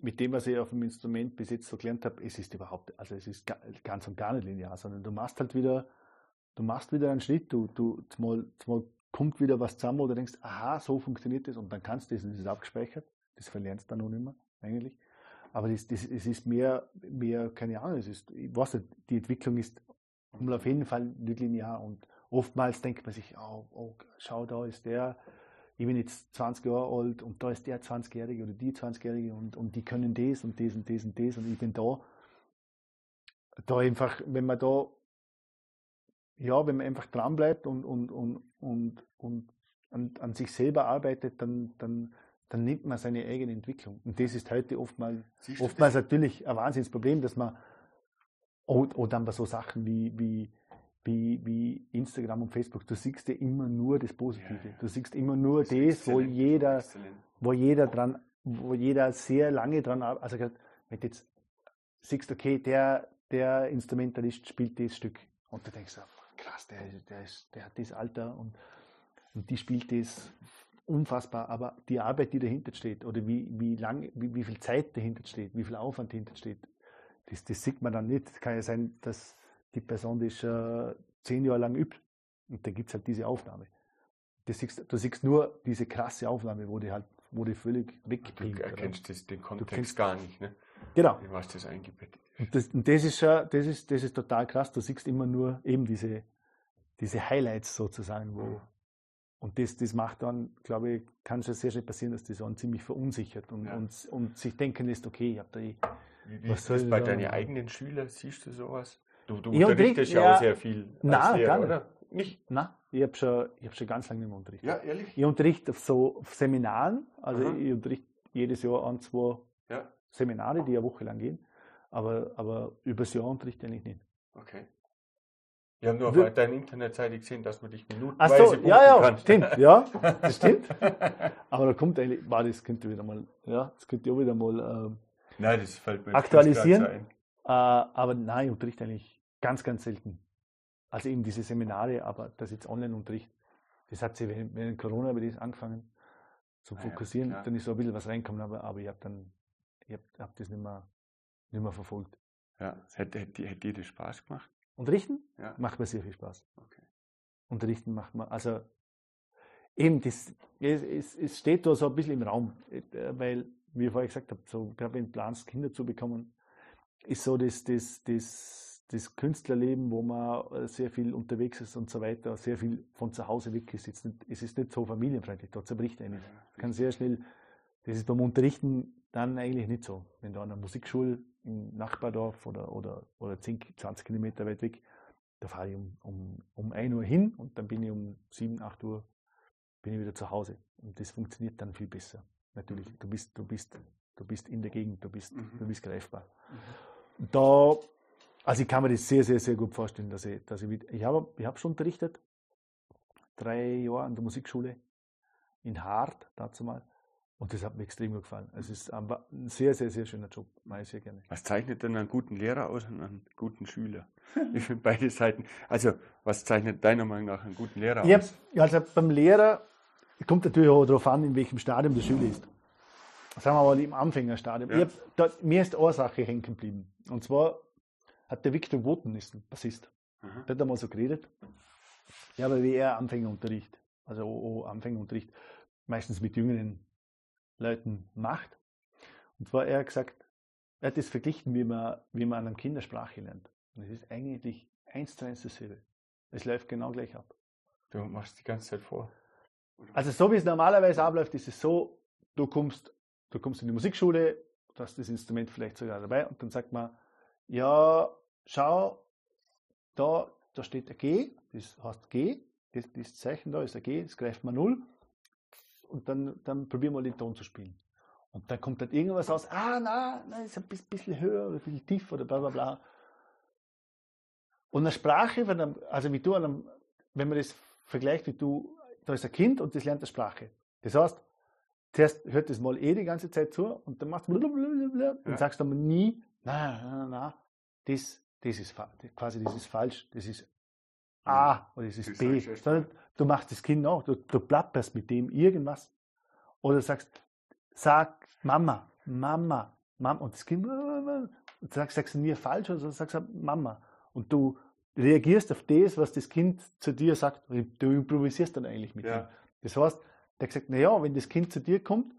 mit dem, was ich auf dem Instrument bis jetzt so gelernt habe, es ist überhaupt, also es ist ganz und gar nicht linear, sondern du machst halt wieder, du machst wieder einen Schritt, du, du, zumal, zumal kommt wieder was zusammen, du denkst, aha, so funktioniert das und dann kannst du das und das ist abgespeichert. Das verlernst du dann noch nicht mehr, eigentlich. Aber das, das, es ist mehr, mehr, keine Ahnung, es ist, ich weiß nicht, die Entwicklung ist auf jeden Fall nicht linear und oftmals denkt man sich, oh, oh schau, da ist der, ich bin jetzt 20 Jahre alt und da ist der 20-Jährige oder die 20-Jährige und, und die können das und das und das und das und ich bin da. Da einfach, wenn man da, ja, wenn man einfach dran bleibt und, und, und, und, und an, an sich selber arbeitet, dann, dann, dann nimmt man seine eigene Entwicklung. Und das ist heute oftmals, oftmals natürlich ein Wahnsinnsproblem, dass man, oder, bei so Sachen wie, wie, wie, wie Instagram und Facebook. Du siehst ja immer nur das Positive. Ja. Du siehst immer nur das, das wo jeder, wo jeder dran, wo jeder sehr lange dran arbeitet. Also wenn du jetzt siehst, okay, der, der Instrumentalist spielt das Stück und du denkst, krass, der, der, ist, der hat das Alter und, und die spielt das unfassbar, aber die Arbeit, die dahinter steht oder wie, wie lang, wie, wie viel Zeit dahinter steht, wie viel Aufwand dahinter steht, das, das sieht man dann nicht. Es kann ja sein, dass die Person das schon zehn Jahre lang übt. Und dann gibt es halt diese Aufnahme. Du siehst, du siehst nur diese krasse Aufnahme, wo die halt, wo die völlig wegblieb. Du erkennst das, den Kontext kennst, gar nicht, ne? Genau. Wie was das eingebettet und das, und das ist schon, das ist, das ist total krass. Du siehst immer nur eben diese, diese Highlights sozusagen, wo, mhm. und das, das macht dann, glaube ich, kann schon sehr schnell passieren, dass das dann ziemlich verunsichert und, ja. und, und sich denken lässt, okay, ich habe da eh, wie, ist das bei deinen eigenen Schülern? Siehst du sowas? Du, du unterrichtest ja, auch sehr viel als Lehrer, oder? Nicht? Nein, ich habe schon, hab schon ganz lange nicht mehr unterrichtet. Ja, ehrlich? Ich unterrichte auf so auf Seminaren, also Aha. ich unterrichte jedes Jahr an zwei ja. Seminare, die eine Woche lang gehen, aber, aber übers Jahr unterrichte ich eigentlich nicht. Okay. Wir haben nur auf deiner Internetseite gesehen, dass man dich minutenweise Ach so, ja, ja, kann. stimmt, ja, das stimmt. Aber da kommt eigentlich, war das könnte wieder mal, ja, das könnte auch wieder mal ähm, Nein, das fällt mir aktualisieren. Ein. Äh, aber nein, ich unterrichte eigentlich Ganz, ganz selten. Also eben diese Seminare, aber das jetzt Online-Unterricht Das hat sich während Corona bei das angefangen zu ah fokussieren. Ja, dann ist so ein bisschen was reinkommen, aber, aber ich habe dann, ich habe hab das nicht mehr, nicht mehr verfolgt. Ja, hätte, hätte, hätte dir das Spaß gemacht? Unterrichten? Ja. Macht mir sehr viel Spaß. Okay. Unterrichten macht man, also eben, das, es, es, es steht da so ein bisschen im Raum, äh, weil, wie ich vorher gesagt habe, so, gerade wenn du planst, Kinder zu bekommen, ist so das, das, das, das Künstlerleben, wo man äh, sehr viel unterwegs ist und so weiter, sehr viel von zu Hause weg ist. Jetzt nicht, es ist nicht so familienfreundlich, da zerbricht eines. Ja, kann sehr schnell, das ist beim Unterrichten dann eigentlich nicht so. Wenn du an einer Musikschule im Nachbardorf oder, oder, oder 10, 20 Kilometer weit weg, da fahre ich um, um, um 1 Uhr hin und dann bin ich um 7, 8 Uhr bin ich wieder zu Hause. Und das funktioniert dann viel besser. Natürlich, du bist, du bist, du bist in der Gegend, du bist, mhm. du bist greifbar. Mhm. Da, also ich kann mir das sehr, sehr, sehr gut vorstellen, dass ich, dass ich, ich habe, ich habe schon unterrichtet, drei Jahre an der Musikschule in Hart, dazu mal. Und das hat mir extrem gut gefallen. Es ist ein sehr, sehr, sehr schöner Job. Mache ich sehr gerne. Was zeichnet denn einen guten Lehrer aus und einen guten Schüler? Ich finde beide Seiten. Also, was zeichnet deiner Meinung nach einen guten Lehrer ja, aus? Also beim Lehrer kommt natürlich auch darauf an, in welchem Stadium der Schüler ist. Sagen wir mal im Anfängerstadium. Ja. Da, mir ist eine Sache hängen geblieben. Und zwar hat der Victor Woten, ist ein Bassist, mhm. der hat einmal so geredet. Ja, aber wie er Anfängerunterricht, also OO Anfängerunterricht, meistens mit jüngeren Leuten macht. Und zwar er hat gesagt, er hat das verglichen, wie man, wie man an einem Kindersprache lernt. Und es ist eigentlich eins zu eins dasselbe. Es läuft genau gleich ab. Du machst die ganze Zeit vor. Also so wie es normalerweise abläuft, ist es so, du kommst, du kommst in die Musikschule, du hast das Instrument vielleicht sogar dabei und dann sagt man, ja, schau, da, da steht ein G, das heißt G, das, das Zeichen da ist ein G, das greift man null und dann, dann probieren wir den Ton zu spielen. Und dann kommt dann irgendwas aus, ah, na, na, ist ein bisschen höher oder ein bisschen tiefer oder bla bla bla. Und eine Sprache, also wie du, wenn man das vergleicht, wie du, da ist ein Kind und das lernt eine Sprache. Das heißt, zuerst hört das mal eh die ganze Zeit zu und dann machst du und ja. sagst dann nie, na, na, na, das, das ist quasi, das ist falsch, das ist A oder das ist B, sondern du machst das Kind auch, du, du plapperst mit dem irgendwas. Oder sagst, sag Mama, Mama, Mama, und das Kind, und sagst, sagst du mir falsch oder sagst du Mama. Und du reagierst auf das, was das Kind zu dir sagt, du improvisierst dann eigentlich mit ja. ihm. Das heißt, der hat gesagt, naja, wenn das Kind zu dir kommt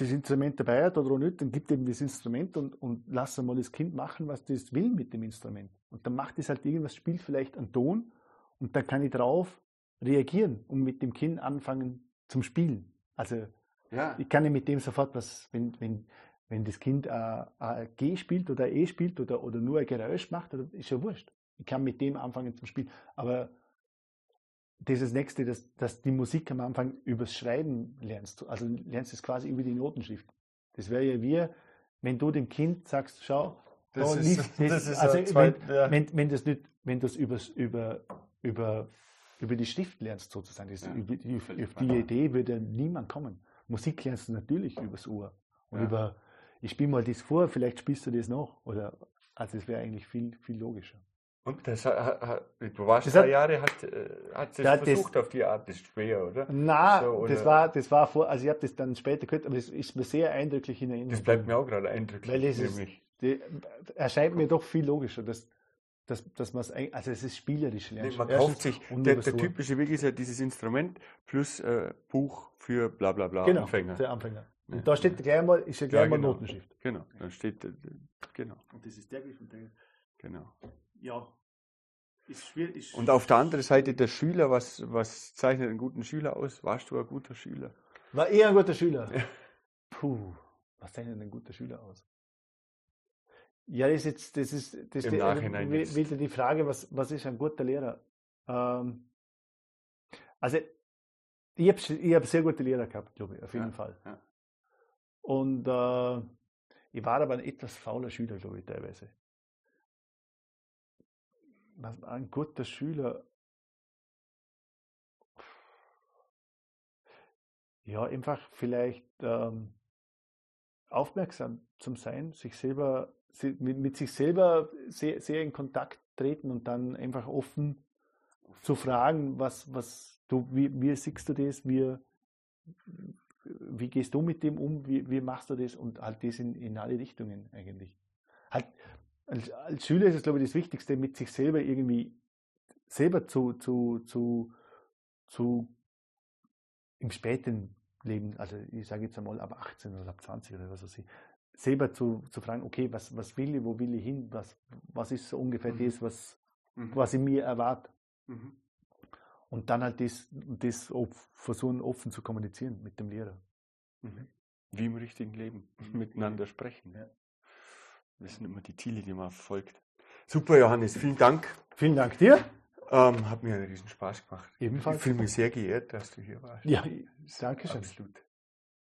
das Instrument dabei hat oder nicht, dann gibt ihm das Instrument und, und lass mal das Kind machen, was das will mit dem Instrument. Und dann macht es halt irgendwas, spielt vielleicht einen Ton und dann kann ich drauf reagieren und mit dem Kind anfangen zum Spielen. Also ja. ich kann ja mit dem sofort was, wenn, wenn, wenn das Kind ein, ein G spielt oder ein E spielt oder, oder nur ein Geräusch macht, ist ja wurscht. Ich kann mit dem anfangen zum Spielen. Aber das ist das Nächste, dass, dass die Musik am Anfang übers Schreiben lernst. Also lernst es quasi über die Notenschrift. Das wäre ja wie, wenn du dem Kind sagst, schau, das da ist, liest, das, das ist also wenn, ja. wenn, wenn, das nicht, wenn das übers, über, über, über die Schrift lernst sozusagen, das, ja. über, auf die Idee würde niemand kommen. Musik lernst du natürlich übers Ohr. Und ja. über, ich spiele mal das vor, vielleicht spielst du das noch. Oder, also es wäre eigentlich viel, viel logischer. Und das hat, hat, du warst das drei hat, Jahre, hat, äh, hat es ja, versucht das, auf die Art, das ist schwer, oder? Nein, so, das war, das war vor, also ich habe das dann später gehört, aber es ist mir sehr eindrücklich in Erinnerung. Das bleibt mir auch gerade eindrücklich. Weil es ist, die, erscheint mir doch viel logischer, dass, dass, dass man es, also es ist spielerisch lernen. Nee, man kauft sich, der, der, typische Weg ist ja dieses Instrument plus äh, Buch für bla bla bla genau, Anfänger. Für Anfänger. Und ja. da steht gleich mal, ist ja gleich ja, mal genau. Notenschrift. Genau, da steht, äh, genau. Und das ist der Griff und der. Genau ja, ist schwierig. Und auf der anderen Seite der Schüler, was, was zeichnet einen guten Schüler aus? Warst du ein guter Schüler? War eher ein guter Schüler. Ja. Puh, was zeichnet ein guter Schüler aus? Ja, das ist jetzt, das ist, das Im die, Nachhinein will, will die Frage, was, was ist ein guter Lehrer? Ähm, also, ich habe ich hab sehr gute Lehrer gehabt, glaube ich, auf jeden ja, Fall. Ja. Und äh, ich war aber ein etwas fauler Schüler, glaube ich, teilweise ein guter Schüler, ja, einfach vielleicht ähm, aufmerksam zum Sein, sich selber, mit, mit sich selber sehr, sehr in Kontakt treten und dann einfach offen zu fragen, was, was du, wie, wie siehst du das, wie, wie gehst du mit dem um, wie, wie machst du das? Und halt das in, in alle Richtungen eigentlich. Als, als Schüler ist es, glaube ich, das Wichtigste, mit sich selber irgendwie selber zu, zu, zu, zu im späten Leben, also ich sage jetzt einmal ab 18 oder ab 20 oder was weiß ich, selber zu, zu fragen, okay, was, was will ich, wo will ich hin, was, was ist so ungefähr mhm. das, was, mhm. was ich mir erwarte. Mhm. Und dann halt das, das versuchen offen zu kommunizieren mit dem Lehrer. Mhm. Wie im richtigen Leben, miteinander sprechen. Ja. Das sind immer die Ziele, die man verfolgt. Super, Johannes, vielen Dank. Vielen Dank dir. Ähm, hat mir einen riesen Spaß gemacht. Ebenfalls. Ich fühle mich sehr geehrt, dass du hier warst. Ja, danke schön. Absolut.